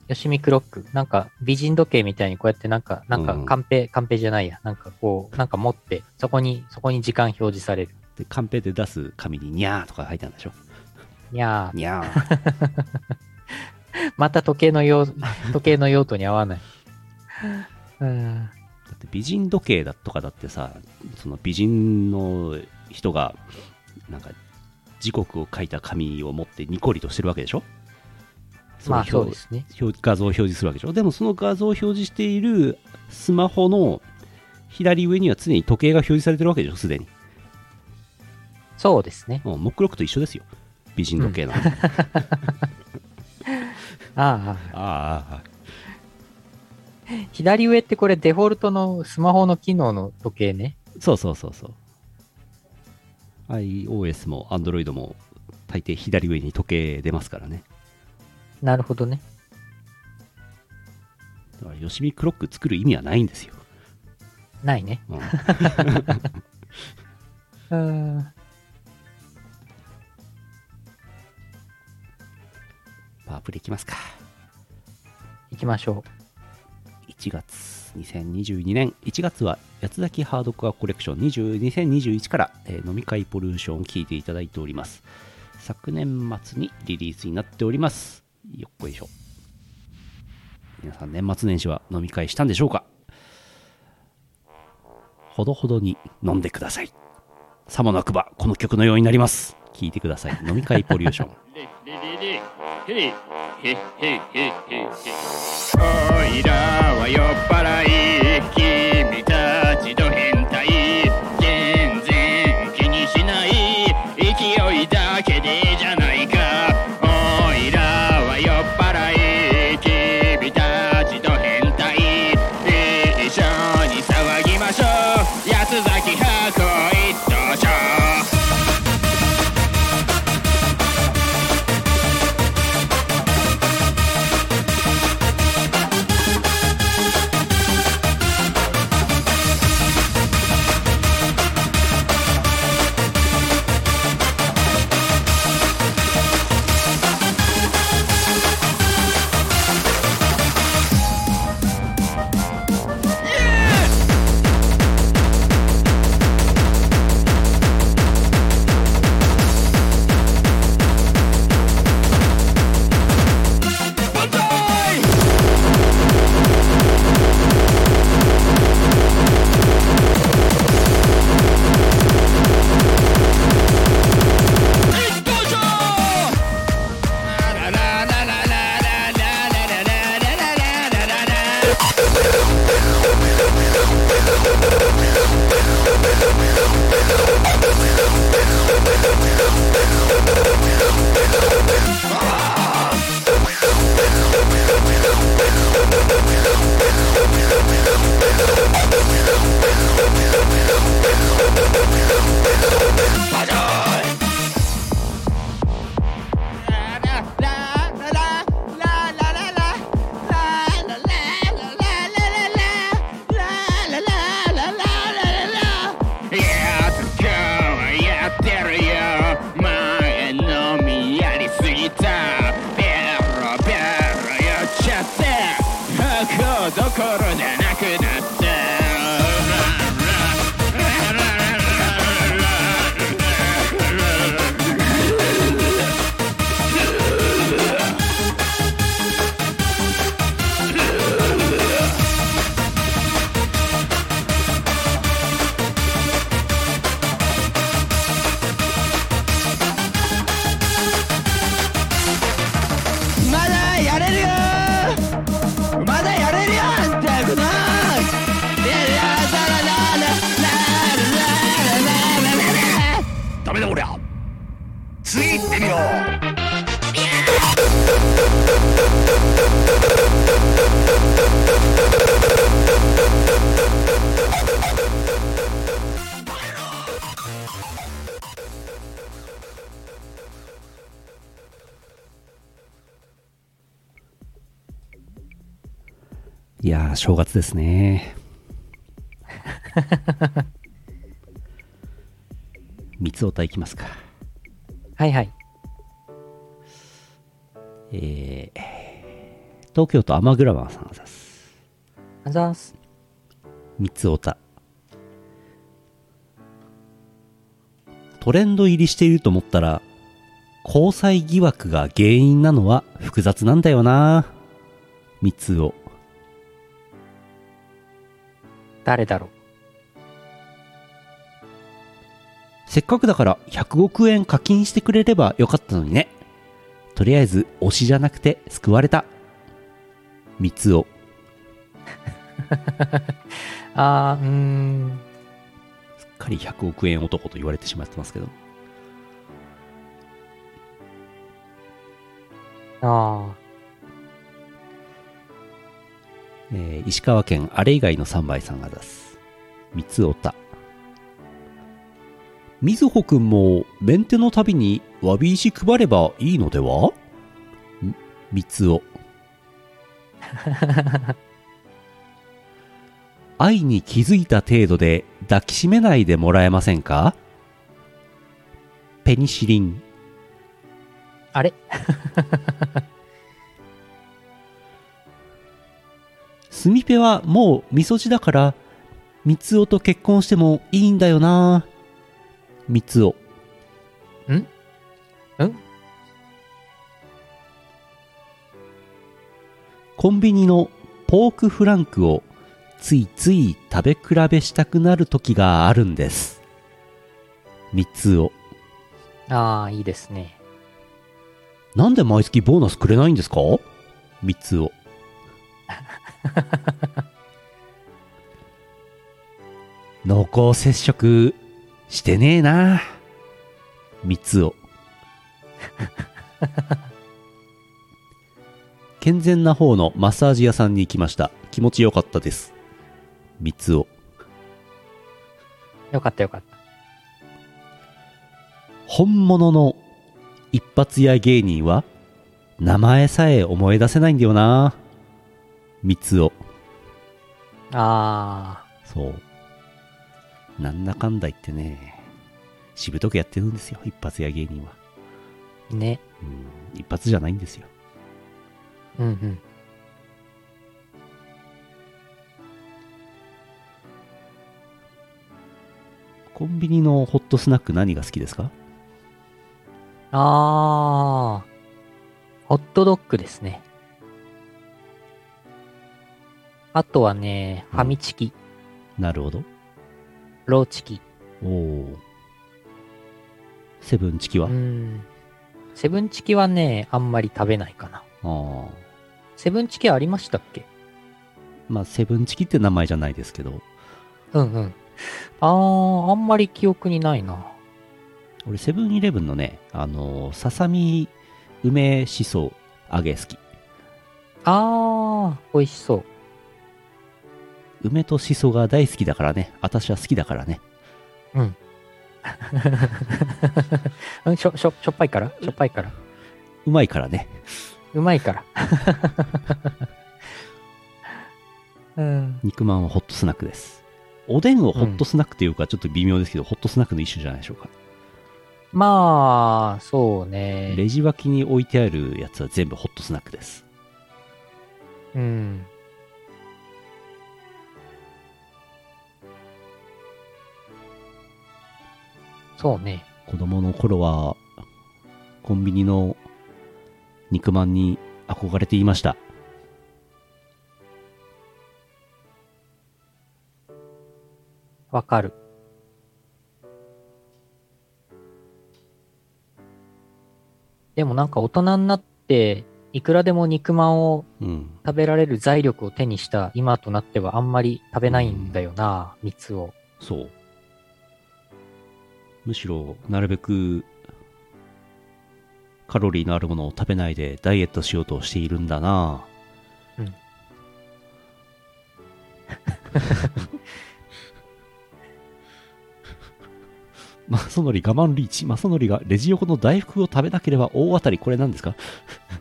よしみクロック？なんか、美人時計みたいにこうやってなんか、なんかうん、カンペ、カンペじゃないや。なんかこう、なんか持って、そこに、そこに時間表示される。でカンペで出す紙にニャーとか書いてあるんでしょいやー、ニャー [LAUGHS] また時計の用、時計の用途に合わない。うん。だって美人時計だとかだってさその美人の人がなんか時刻を書いた紙を持ってニコリとしてるわけでしょ？れまあ表そうですね。表画像を表示するわけでしょ？でもその画像を表示しているスマホの左上には常に時計が表示されてるわけでしょ？すでに、そうですね。うん、モックロックと一緒ですよ。美人時計なんで、ああ [LAUGHS] ああ、ああ。左上ってこれデフォルトのスマホの機能の時計ね。そうそうそうそう iOS も Android も大抵左上に時計出ますからねなるほどね。だからよしみクロック作る意味はないんですよ、ないね。うん [LAUGHS] うん。パワープレいきますか行きましょう。1月2022年1月は八つ崎ハードコアコレクション20 2021から、えー飲み会ポリューションを聞いていただいております。昨年末にリリースになっております。よっこいしょ。皆さん年末年始は飲み会したんでしょうか？ほどほどに飲んでください。さもなくばこの曲のようになります。聞いてください。飲み会ポリューション。[LAUGHS] おいらは酔っ払い。君た正月ですね。[LAUGHS] 三つおたいきますか。はいはい。えー、東京都アマグラマンさんです。あざーす。三つおたトレンド入りしていると思ったら交際疑惑が原因なのは複雑なんだよな。三つお誰だろう？せっかくだから100億円課金してくれればよかったのにね。とりあえず推しじゃなくて救われた。三つお [LAUGHS] あー、うーん。すっかり100億円男と言われてしまってますけど。あえー石川県あれ以外の3倍さんが出す。三つおた。みずほくんもメンテのたびにわび石配ればいいのでは？ん三つお。[LAUGHS] 愛に気づいた程度で抱きしめないでもらえませんか？ペニシリン。あれ？ススミペはもうみそじだから、三つおと結婚してもいいんだよな。三つお。ん？ん？コンビニのポークフランクをついつい食べ比べしたくなる時があるんです。三つお。ああ、いいですね。なんで毎月ボーナスくれないんですか？三つお。[LAUGHS] [LAUGHS] 濃厚接触してねえな。三つお。[LAUGHS] 健全な方のマッサージ屋さんに行きました。気持ちよかったです。三つお。よかったよかった。本物の一発屋芸人は名前さえ思い出せないんだよな。三つお。あそう。なんだかんだ言ってね、しぶとくやってるんですよ、一発屋芸人は。あ、ね。うん、一発じゃないんですよ。うんうん。コンビニのホットスナック何が好きですか？ああ、ホットドッグですね。あとはね、ファミチキ、なるほど。ローチキ。おお。セブンチキは、うーん。セブンチキはね、あんまり食べないかな。ああ。セブンチキありましたっけ？まあ、セブンチキって名前じゃないですけど、うんうん。あー、あんまり記憶にないな。俺、セブンイレブンのね、あのーささみ梅しそ揚げ好き。あー、美味しそう。梅としそが大好きだからね。私は好きだからね。うん。[LAUGHS] うん、しょ、しょ、しょっぱいから？しょっぱいから？うまいからね。うまいから。[LAUGHS] うん。肉まんはホットスナックです。おでんをホットスナックっていうか、ちょっと微妙ですけど、ホットスナックの一種じゃないでしょうか。まあ、そうね。レジ脇に置いてあるやつは全部ホットスナックです。うん。そうね。子供の頃は、コンビニの肉まんに憧れていました。わかる。でもなんか大人になって、いくらでも肉まんをうん。食べられる財力を手にした今となってはあんまり食べないんだよな、蜜を。そう。むしろ、なるべく、カロリーのあるものを食べないでダイエットしようとしているんだなうん。マソノリ我慢リーチ。マソノリがレジ横の大福を食べなければ大当たり。これ何ですか？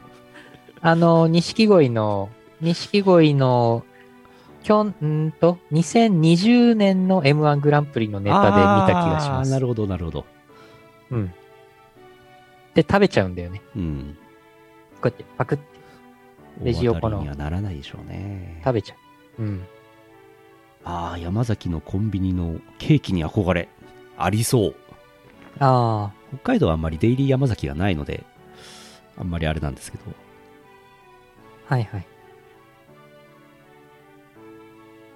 [LAUGHS] あの、錦鯉の、錦鯉の、きょん、んーと、2020年の M1 グランプリのネタで見た気がします。なるほど、なるほど。うん。で、食べちゃうんだよね。うん。こうやってパクってレジ横のにはならないでしょうね。食べちゃう。うん。ああ、山崎のコンビニのケーキに憧れ。ありそう。あ北海道はあんまりデイリー山崎がないので、あんまりあれなんですけど。あ、はいはい。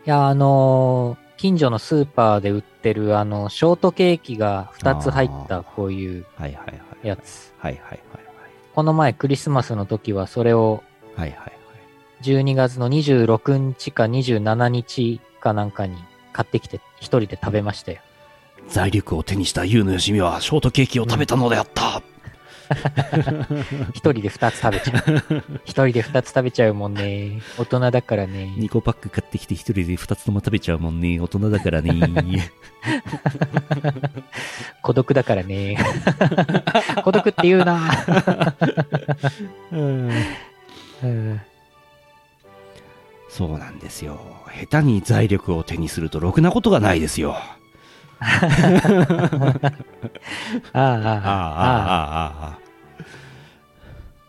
や、あのー近所のスーパーで売ってる、あの、ショートケーキが2つ入った、こういう。やつ。はいはいはいこの前クリスマスの時はそれをはい。はいはいはい。12月の26日か27日かなんかに買ってきて一人で食べましたよ。財力を手にしたユウのよしみはショートケーキを食べたのであった。[LAUGHS] 一人で2つ食べちゃう。一人で2つ食べちゃうもんね。大人だからね。2個パック買ってきて一人で2つとも食べちゃうもんね。大人だからね。[LAUGHS] 孤独だからね。孤独って言うな。う [LAUGHS] んそうなんですよ。下手に財力を手にするとろくなことがないですよ。ああ、ああ、ああ、ああ。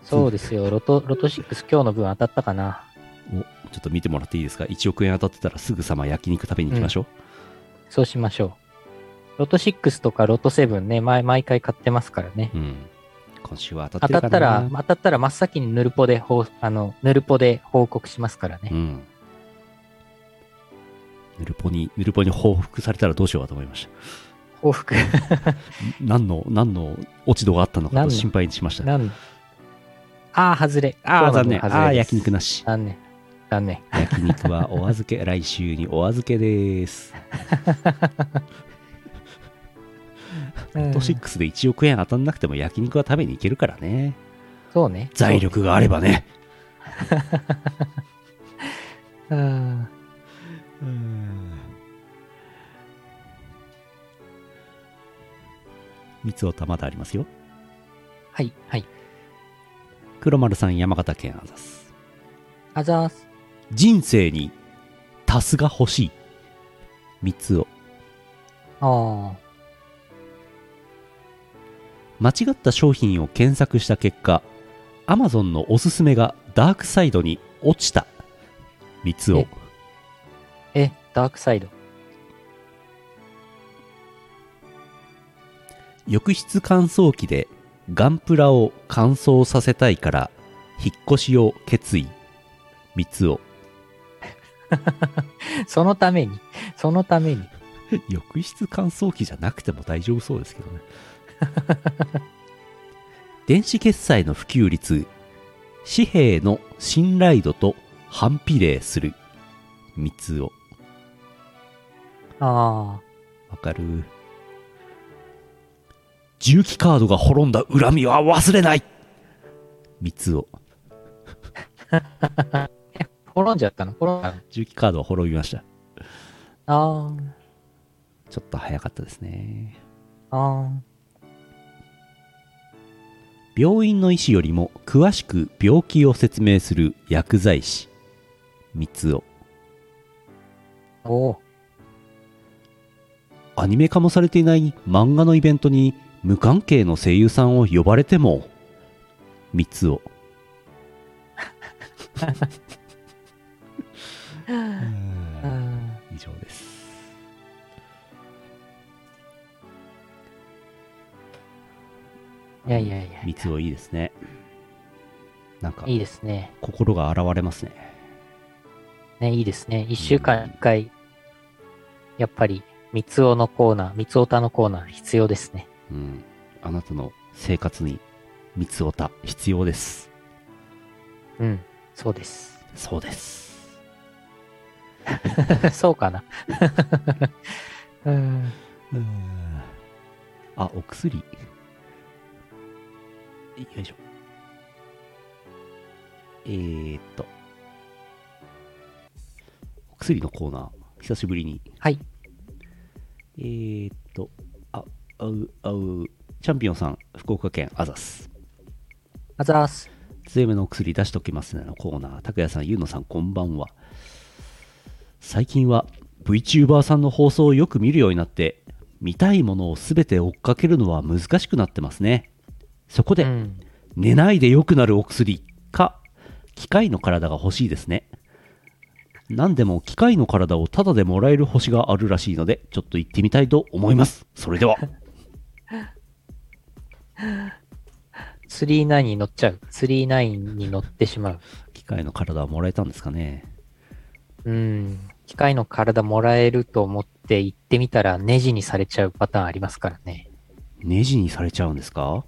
そうですよ。ロト、ロト6今日の分当たったかな。お、ちょっと見てもらっていいですか ?1 億円当たってたらすぐさま焼肉食べに行きましょう。そうしましょう。ロト6とかロト7ね、毎毎回買ってますからね。うん。今週は当当たってるかなたったら、当たったら真っ先にヌルポで報、あの、ヌルポで報告しますからね。うん。ヌルポに、ヌルポに報復されたらどうしようかと思いました。報復。何の、何の落ち度があったのかと心配にしました。ああ、外れ。ああ、残念。ああ、焼肉なし。残念。残念。焼肉はお預け、[LAUGHS] 来週にお預けです。うんト6で1億円当たんなくても焼肉は食べに行けるからね。そうね。財力があればね。そう。[LAUGHS] うん。三つおたまだありますよ。はい、はい。黒丸さん、山形県あざす。あざーす。人生にタスが欲しい。三つお。あ間違った商品を検索した結果、Amazon のおすすめがダークサイドに落ちた。三つおえ。え、ダークサイド。浴室乾燥機でガンプラを乾燥させたいから引っ越しを決意。三つを。[LAUGHS] そのために、そのために。[LAUGHS] 浴室乾燥機じゃなくても大丈夫そうですけどね。[LAUGHS] 電子決済の普及率紙幣の信頼度と反比例する。三つをあわかる重機カードが滅んだ恨みは忘れない三つをあ。[LAUGHS] 滅んじゃったの？滅んだの？重機カードは滅びましたあちょっと早かったですねあ。あ病院の医師よりも詳しく病気を説明する薬剤師三つをあ。おお。アニメ化もされていない漫画のイベントに無関係の声優さんを呼ばれても三つをうん。以上ですいやいやいや。三つをいいですねなんかいいですね。心が洗われますねね、いいですね。一週間一回、やっぱり、三つおのコーナー、三つおたのコーナー必要ですね。うんあなたの生活に三つおた必要ですうん。そうです。そうです [LAUGHS] そうかな。[LAUGHS] うん。あお薬よいしょえー、っとお薬のコーナー久しぶりにはい。えー、っとああうあうチャンピオンさん福岡県アザスあざーす。強めのお薬出しときますねのコーナー。拓也さんゆうのさんこんばんは。最近は VTuber さんの放送をよく見るようになって見たいものを全て追っかけるのは難しくなってますね。そこで、うん。寝ないで良くなるお薬か機械の体が欲しいですね何でも機械の体をタダでもらえる星があるらしいのでちょっと行ってみたいと思いますそれでは39に乗っちゃう。39に乗ってしまう。機械の体はもらえたんですかねうん。機械の体もらえると思って行ってみたらネジにされちゃうパターンありますからね。ネジにされちゃうんですか？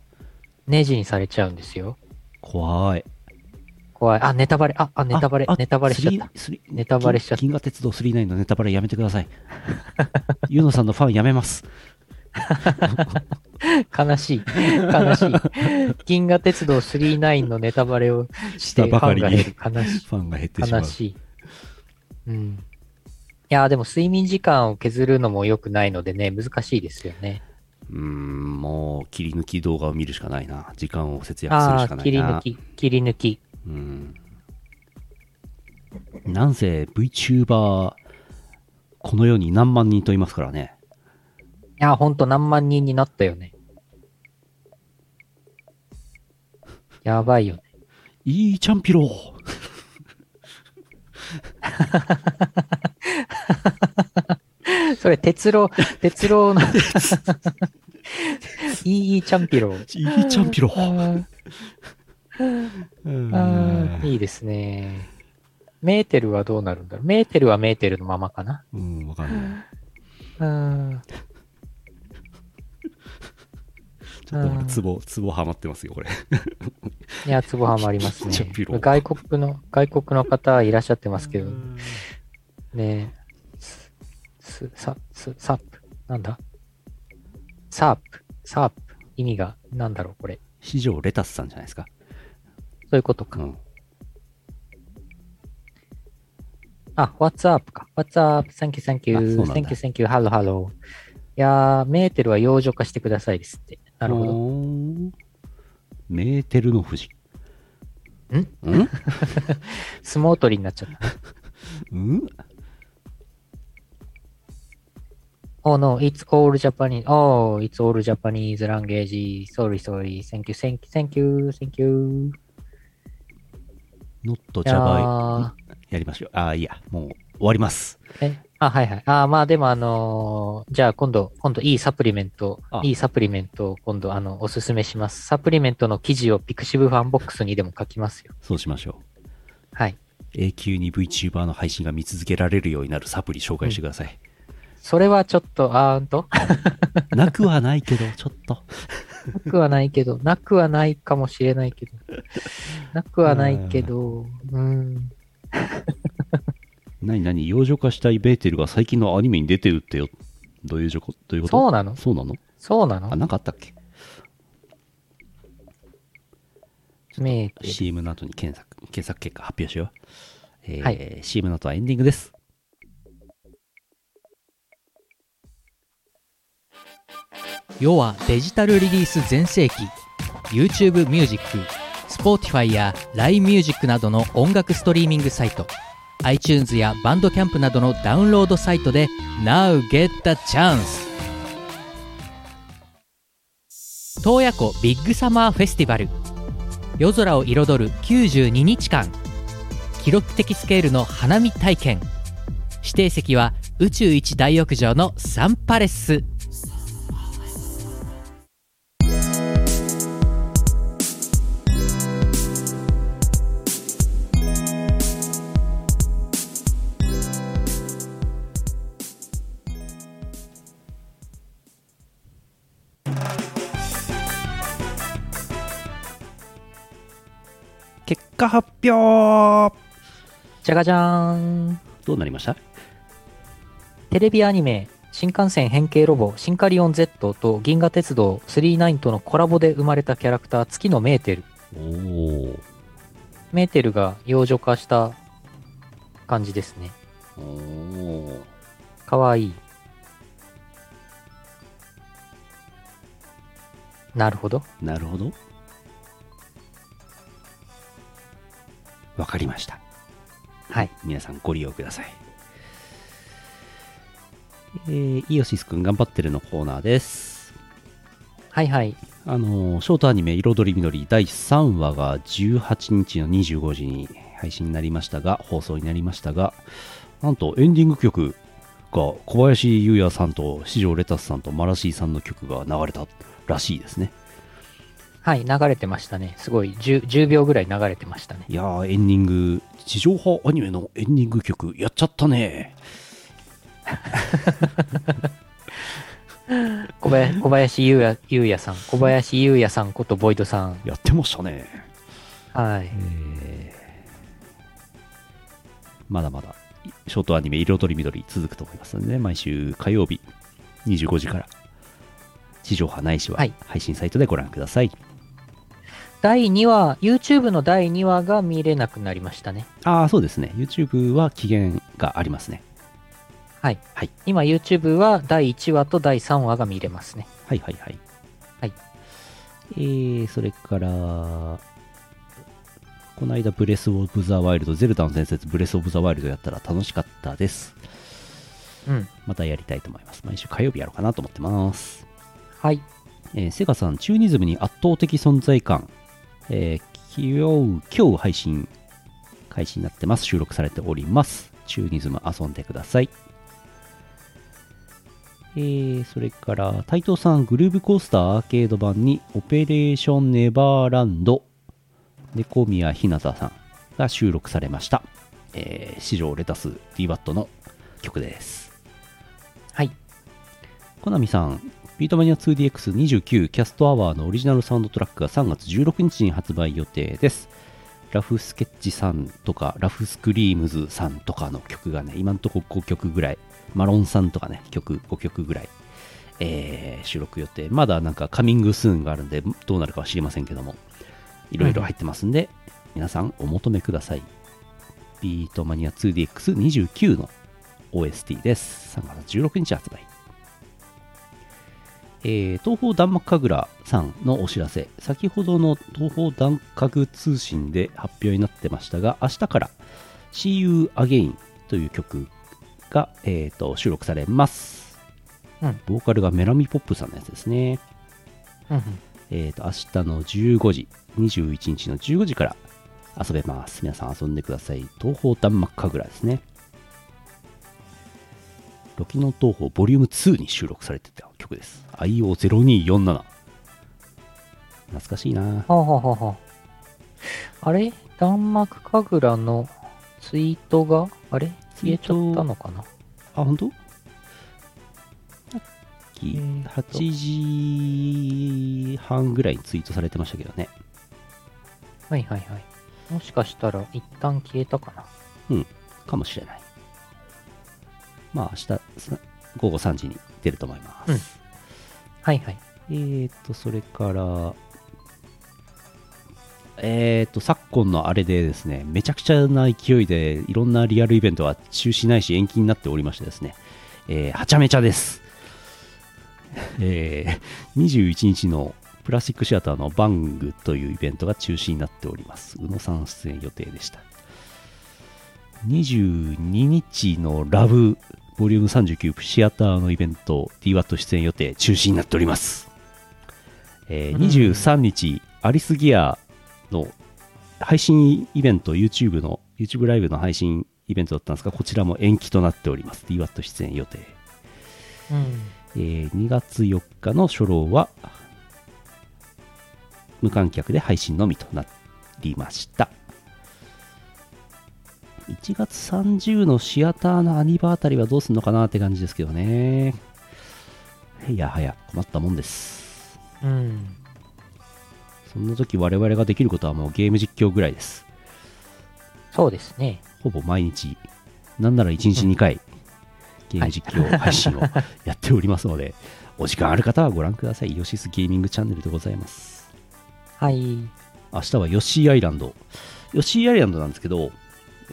ネジにされちゃうんですよ。怖い怖い。あ、ネタバレ。あ、あ、ネタバレ。ネタバレしちゃった。ネタバレしちゃった銀河鉄道39のネタバレやめてください [LAUGHS] ユーノさんのファンやめます [LAUGHS] 悲しい。悲しい。銀河鉄道39のネタバレをしてファンが減る。悲しい。ファンが減ってしまう悲しい。うん。いやー、でも睡眠時間を削るのも良くないのでね、難しいですよね。うーんもう切り抜き動画を見るしかないな時間を節約するしかないな切り抜き、切り抜き。うん。なんせ VTuber この世に何万人といますからね。いやー、ほんと何万人になったよね。やばいよね。いいチャンピロー。それ、鉄郎、鉄郎の、[LAUGHS] いいチャンピロー。いいチャンピロあー。うんいいですね。メーテルはどうなるんだろう？メーテルはメーテルのままかな？うん、わかんない。うん。ちょっと俺、ツボ、ツボハマってますよ、これ。いや、ツボハマりますね。外国の、外国の方いらっしゃってますけど、ねす、す、さ、す、サップ？なんだ？サープ。サープ。意味が、なんだろう、これ。史上レタスさんじゃないですか。そういうことか。うん。あ、What's up か。What's up? Thank you, thank あ you. Thank you, thank you. Hello, hello. いやー、メーテルは養女化してくださいですって。なるほど。ど。メーテルの富士。んん相撲取りになっちゃった。うん、Oh no, it's all Japanese. Oh, it's all Japanese language. Sorry, sorry. Thank you, thank you, thank you, thank you. Not Java。やりましょう。ああ、いいや。もう終わります。え、あ、はいはい。あ、まあでもあのーじゃあ今度、今度いいサプリメントあ、いいサプリメントを今度あの、おすすめします。サプリメントの記事をピクシブファンボックスにでも書きますよ。そうしましょう。はい。永久に VTuber の配信が見続けられるようになるサプリ紹介してください。それはちょっと、あーんと、[LAUGHS] なくはないけど、ちょっと。なくはないけど、なくはないかもしれないけど、なくはないけど、うん。[LAUGHS] 何何？幼女化したいベーテルが最近のアニメに出てるってよ。どういうどういうこと？そうなの？そうなの？あ、そうなの？なんかあったっけ？メーテル ?CM の後に検索、検索結果発表しよう。えーはい CM の後はエンディングです。世はデジタルリリース全盛期。YouTube Music、Spotify や LINE Music などの音楽ストリーミングサイト。iTunes やバンドキャンプなどのダウンロードサイトで Now get the chance 洞爺湖ビッグサマーフェスティバル。夜空を彩る92日間。記録的スケールの花見体験。指定席は宇宙一大浴場のサンパレス。果発表じゃがじゃーん。どうなりました？テレビアニメ、新幹線変形ロボ、シンカリオン Z と銀河鉄道39とのコラボで生まれたキャラクター、月のメーテル。おーメーテルが幼女化した感じですね。おーかわいい。なるほど。なるほど。わかりました。はい。皆さんご利用ください。えー、イオシスくん頑張ってるのコーナーです。はいはい。あのーショートアニメ彩り緑第3話が18日の25時に配信になりましたが、放送になりましたが、なんとエンディング曲が小林優也さんと四条レタスさんとマラシーさんの曲が流れたらしいですね。はい、流れてましたね。すごい10、10秒ぐらい流れてましたね。いやー、エンディング、地上波アニメのエンディング曲やっちゃったね。[LAUGHS] 小林小林優也優也さん、小林優也さんことボイドさん。やってましたね。はい。えーまだまだ、ショートアニメ彩り緑続くと思いますので、ね、毎週火曜日25時から、地上波ないしははい配信サイトでご覧ください。第2話、YouTube の第2話が見れなくなりましたね。ああ、そうですね。YouTube は期限がありますね。はい。はい今 YouTube は第1話と第3話が見れますね。はいはいはい。はい。えー、それから、この間、ブレス・オブ・ザ・ワイルド、ゼルダの伝説、ブレス・オブ・ザ・ワイルドやったら楽しかったです。うん。またやりたいと思います。毎週火曜日やろうかなと思ってます。はい。えーセガさん、チューニズムに圧倒的存在感。えー今日、今日配信、開始になってます。収録されております。チューニズム遊んでください。えー、それから、台東さん、グルーブコースターアーケード版に、オペレーションネバーランド、猫宮ひなたさんが収録されました。えー、史上レタス DWAT の曲です。はい。コナミさん、ビートマニア 2DX29 キャストアワーのオリジナルサウンドトラックが3月16日に発売予定です。ラフスケッチさんとか、ラフスクリームズさんとかの曲がね、今んとこ5曲ぐらい、マロンさんとかね、曲5曲ぐらい、えー収録予定。まだなんか coming soon があるんで、どうなるかは知りませんけども、いろいろ入ってますんで、皆さんお求めください。ビートマニア 2DX29 の OST です。3月16日発売。えー東方弾幕神楽さんのお知らせ。先ほどの東方弾幕通信で発表になってましたが、明日から See You Again という曲が、えーと収録されます。うんボーカルがメラミポップさんのやつですね。うんうん。えーと、明日の15時、21日の15時から遊べます。皆さん遊んでください。東方弾幕神楽ですね。ロキノ東宝ボリューム2に収録されてた曲です。IO0247。懐かしいなはあ、はあはあはあ、あれ？弾幕神楽のツイートが、あれ？消えちゃったのかな？あ、本当？さっきえーっと8時半ぐらいにツイートされてましたけどね。はいはいはい。もしかしたら一旦消えたかなうん、かもしれない。まあ明日さ午後3時に出ると思います。うんはいはい。えーと、それから、えーと、昨今のあれでですね、めちゃくちゃな勢いで、いろんなリアルイベントは中止ないし延期になっておりましてですね、えーはちゃめちゃです。えー21日のプラスチックシアターのバングというイベントが中止になっております。宇野さん出演予定でした。22日のラブボリューム39シアターのイベント DWAT 出演予定中止になっております。えーうん23日、アリスギアの配信イベント YouTube の YouTube ライブの配信イベントだったんですがこちらも延期となっております DWAT 出演予定、うん。えー2月4日の初老は無観客で配信のみとなりました1月30のシアターのアニバーあたりはどうすんのかなって感じですけどねいやはや困ったもんですうん。そんな時我々ができることはもうゲーム実況ぐらいですそうですね。ほぼ毎日なんなら1日2回ゲーム実況配信をやっておりますのでお時間ある方はご覧くださいイオシスゲーミングチャンネルでございますはい。明日はヨッシーアイランド。ヨッシーアイランドなんですけど、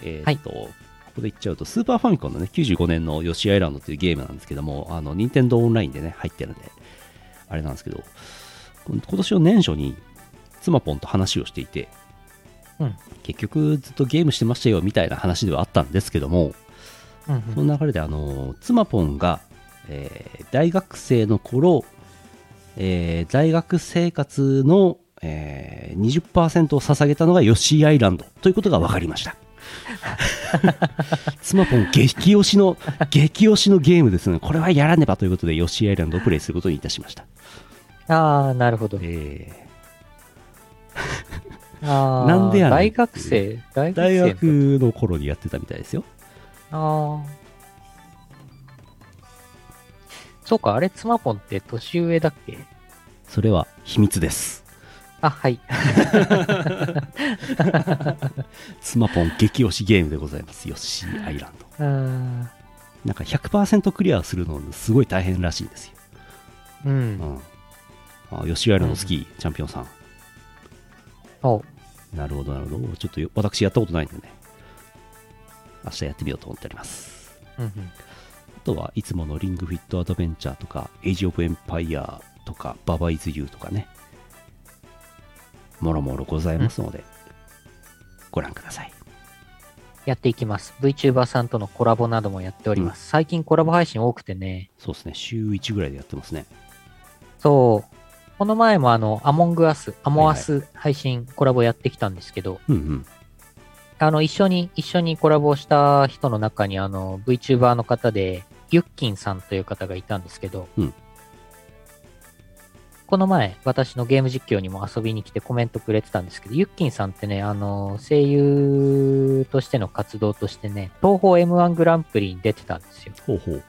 えーっと、ここで言っちゃうと、スーパーファミコンのね、95年のヨッシーアイランドっていうゲームなんですけども、あの、任天堂オンラインでね、入ってるんで、あれなんですけど、今年の年初に、妻ポンと話をしていて、うん。結局ずっとゲームしてましたよみたいな話ではあったんですけども、うんうん。その流れで、あの、妻ポンが、えー大学生の頃、えー大学生活の、えー20%を捧げたのがヨッシーアイランドということが分かりました。妻ポン激推しの、激推しのゲームですね。これはやらねばということで、ヨッシーアイランドをプレイすることにいたしました。ああ、なるほど。え [LAUGHS] ああ、なんでや大学生？大学の頃にやってたみたいですよ。ああ。そうか、あれ、妻ポンって年上だっけ？それは秘密です。あ、はい。妻ポン激推しゲームでございます。ヨッシーアイランド。なんか100%クリアするのすごい大変らしいんですよ。う。うんん。あ吉原のスキー、チャンピオンさん。おなるほど、なるほど。ちょっとよ私やったことないんでね。明日やってみようと思っております。うんうん。あとはいつものリングフィットアドベンチャーとか、エイジオブエンパイアとか、ババイズユーとかね。もろもろございますので、ご覧ください。やっていきます。VTuber さんとのコラボなどもやっております。最近コラボ配信多くてね。そうですね。週1ぐらいでやってますね。そう。この前もあの、アモングアス、アモアス配信コラボやってきたんですけど、うんうん。あの、一緒に、一緒にコラボした人の中に、あの、VTuber の方で、ユッキンさんという方がいたんですけど、うんこの前、私のゲーム実況にも遊びに来てコメントくれてたんですけど、ユッキンさんってね、あの、声優としての活動としてね、東宝 M1 グランプリに出てたんですよ。ほうほう。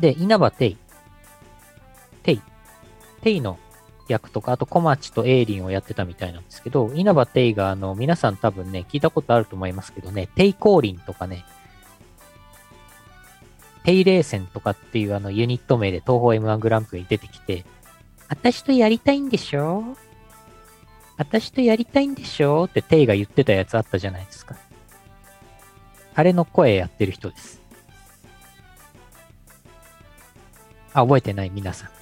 で、因幡てゐ。てゐ。てゐの役とか、あと小町と永琳をやってたみたいなんですけど、因幡てゐが、あの、皆さん多分ね、聞いたことあると思いますけどね、テイコーリンとかね、テイレーセンとかっていうあのユニット名で東方 M1 グランプリに出てきて、私とやりたいんでしょ？私とやりたいんでしょ？っててゐが言ってたやつあったじゃないですか。あれの声やってる人です。あ、覚えてない？皆さん。[LAUGHS]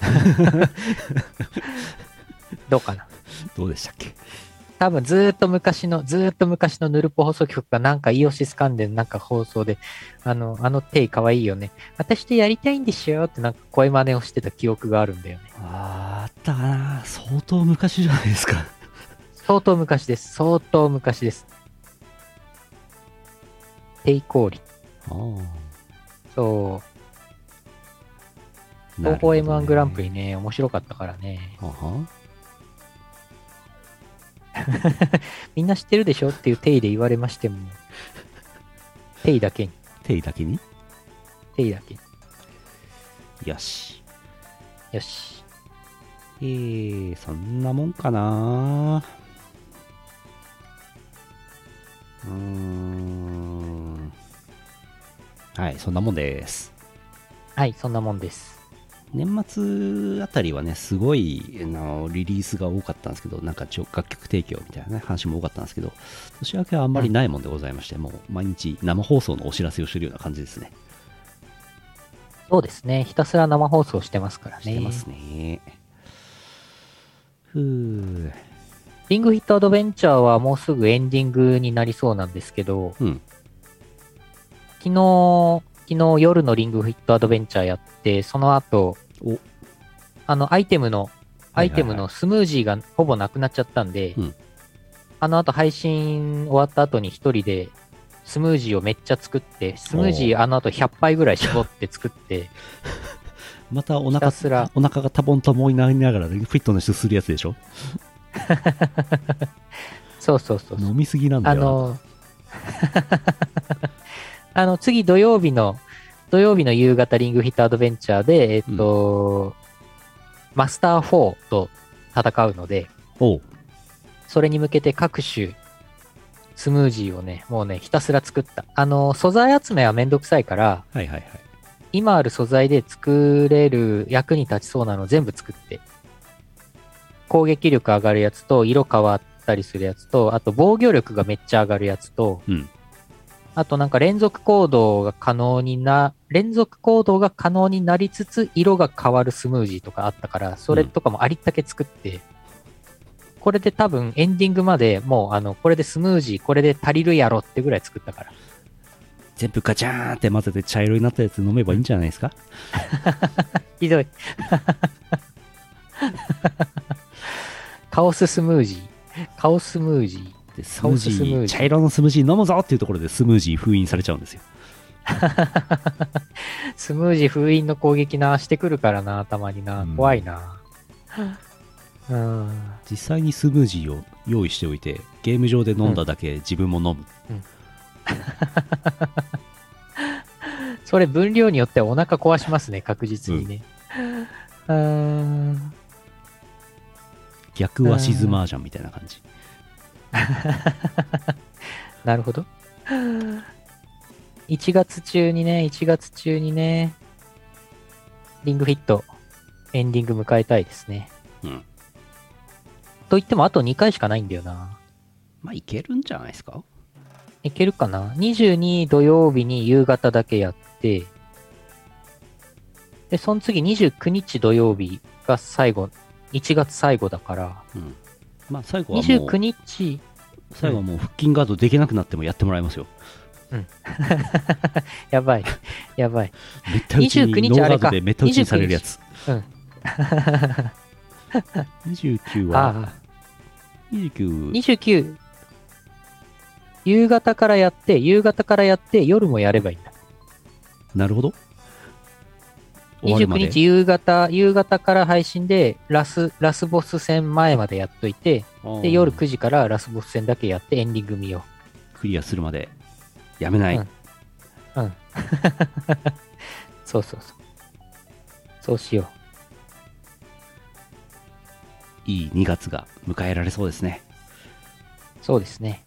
どうかな？どうでしたっけ？多分ずーっと昔の、ずーっと昔のヌルポ放送局がなんかイオシス関連なんか放送で、あの、あのテイ可愛いよね。私とやりたいんでしょってなんか声真似をしてた記憶があるんだよね。あーあったかな相当昔じゃないですか。相当昔です。相当昔です。テイコーリ。ああ。そう。東宝 M1 グランプリね、面白かったからね。ははみんな知ってるでしょっていうテイで言われましても、テイだけに、テイだけに？テイだけに。よし。よし。えー、そんなもんかなうーん。はい、そんなもんです。はい、そんなもんです。年末あたりはね、すごいあのリリースが多かったんですけど、なんかちょ楽曲提供みたいなね、話も多かったんですけど、年明けはあんまりないもんでございまして、もう毎日生放送のお知らせをしてるような感じですね。そうですね。ひたすら生放送してますからね。してますね。ふー。リングフィットアドベンチャーはもうすぐエンディングになりそうなんですけど、うん。昨日、昨日夜のリングフィットアドベンチャーやって、その後、お。あの、アイテムの、アイテムのスムージーがほぼなくなっちゃったんで、うん。あの後配信終わった後に一人でスムージーをめっちゃ作って、スムージーあの後100杯ぐらい絞って作って、[LAUGHS] またお腹すら。お腹がタボンタボンになりながら、ね、フィットネスするやつでしょ？[LAUGHS] そうそうそう。飲みすぎなんだよな。あの、あの、次土曜日の、土曜日の夕方リングフィットアドベンチャーで、えっと、マスター4と戦うので、それに向けて各種スムージーをね、もうね、ひたすら作った。あの、素材集めはめんどくさいから、はいはいはい。今ある素材で作れる役に立ちそうなの全部作って。攻撃力上がるやつと、色変わったりするやつと、あと防御力がめっちゃ上がるやつと、うんあとなんか連続行動が可能にな、連続行動が可能になりつつ、色が変わるスムージーとかあったから、それとかもありったけ作って、これで多分エンディングまでもうあの、これでスムージー、これで足りるやろってぐらい作ったから。全部ガチャーンって混ぜて茶色になったやつ飲めばいいんじゃないですか？[LAUGHS] ひどい。[LAUGHS] カオススムージー。カオスムージー。でスムージー茶色のスムージー飲むぞっていうところでスムージー封印されちゃうんですよ。[LAUGHS] スムージー封印の攻撃な、してくるからな、たまになうん。怖いな。[LAUGHS] うん。実際にスムージーを用意しておいて、ゲーム上で飲んだだけ自分も飲む。[LAUGHS] それ分量によってはお腹壊しますね、確実にね。うーん。逆はシズマージャンみたいな感じ。[LAUGHS] なるほど。1月中にね、1月中にね、リングフィット、エンディング迎えたいですね。うん。と言ってもあと2回しかないんだよな。まあ、いけるんじゃないですか？いけるかな ?22 土曜日に夕方だけやって、で、その次29日土曜日が最後、1月最後だから、うん。まあ、最後はもう、29日、最後はもう腹筋ガードできなくなってもやってもらいますよ。[LAUGHS] やばい、やばい。めった打ちに29日ノーガーあれかドでめった打ちにされるやつ。うん。[LAUGHS] 29は、ああ、29、29、夕方からやって、夕方からやって、夜もやればいいんだ。なるほど。終わるま29で日夕方、夕方から配信で、ラス、ラスボス戦前までやっといて、で、夜9時からラスボス戦だけやってエンディング見よクリアするまでやめない。うんう。うん。[LAUGHS] そうそうそう。そうしよいい2月が迎えられそうですね。う。そうですね。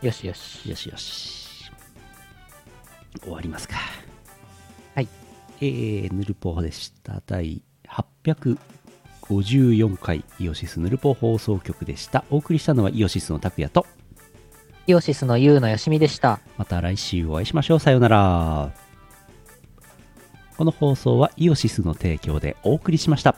よしよし。よしよし。終わりますか。はい。えー、ヌルポでした。第854回イオシスヌルポ放送局でした。お送りしたのはイオシスの拓也と、イオシスのユウのよしみでした。また来週お会いしましょう。さようなら。この放送はイオシスの提供でお送りしました。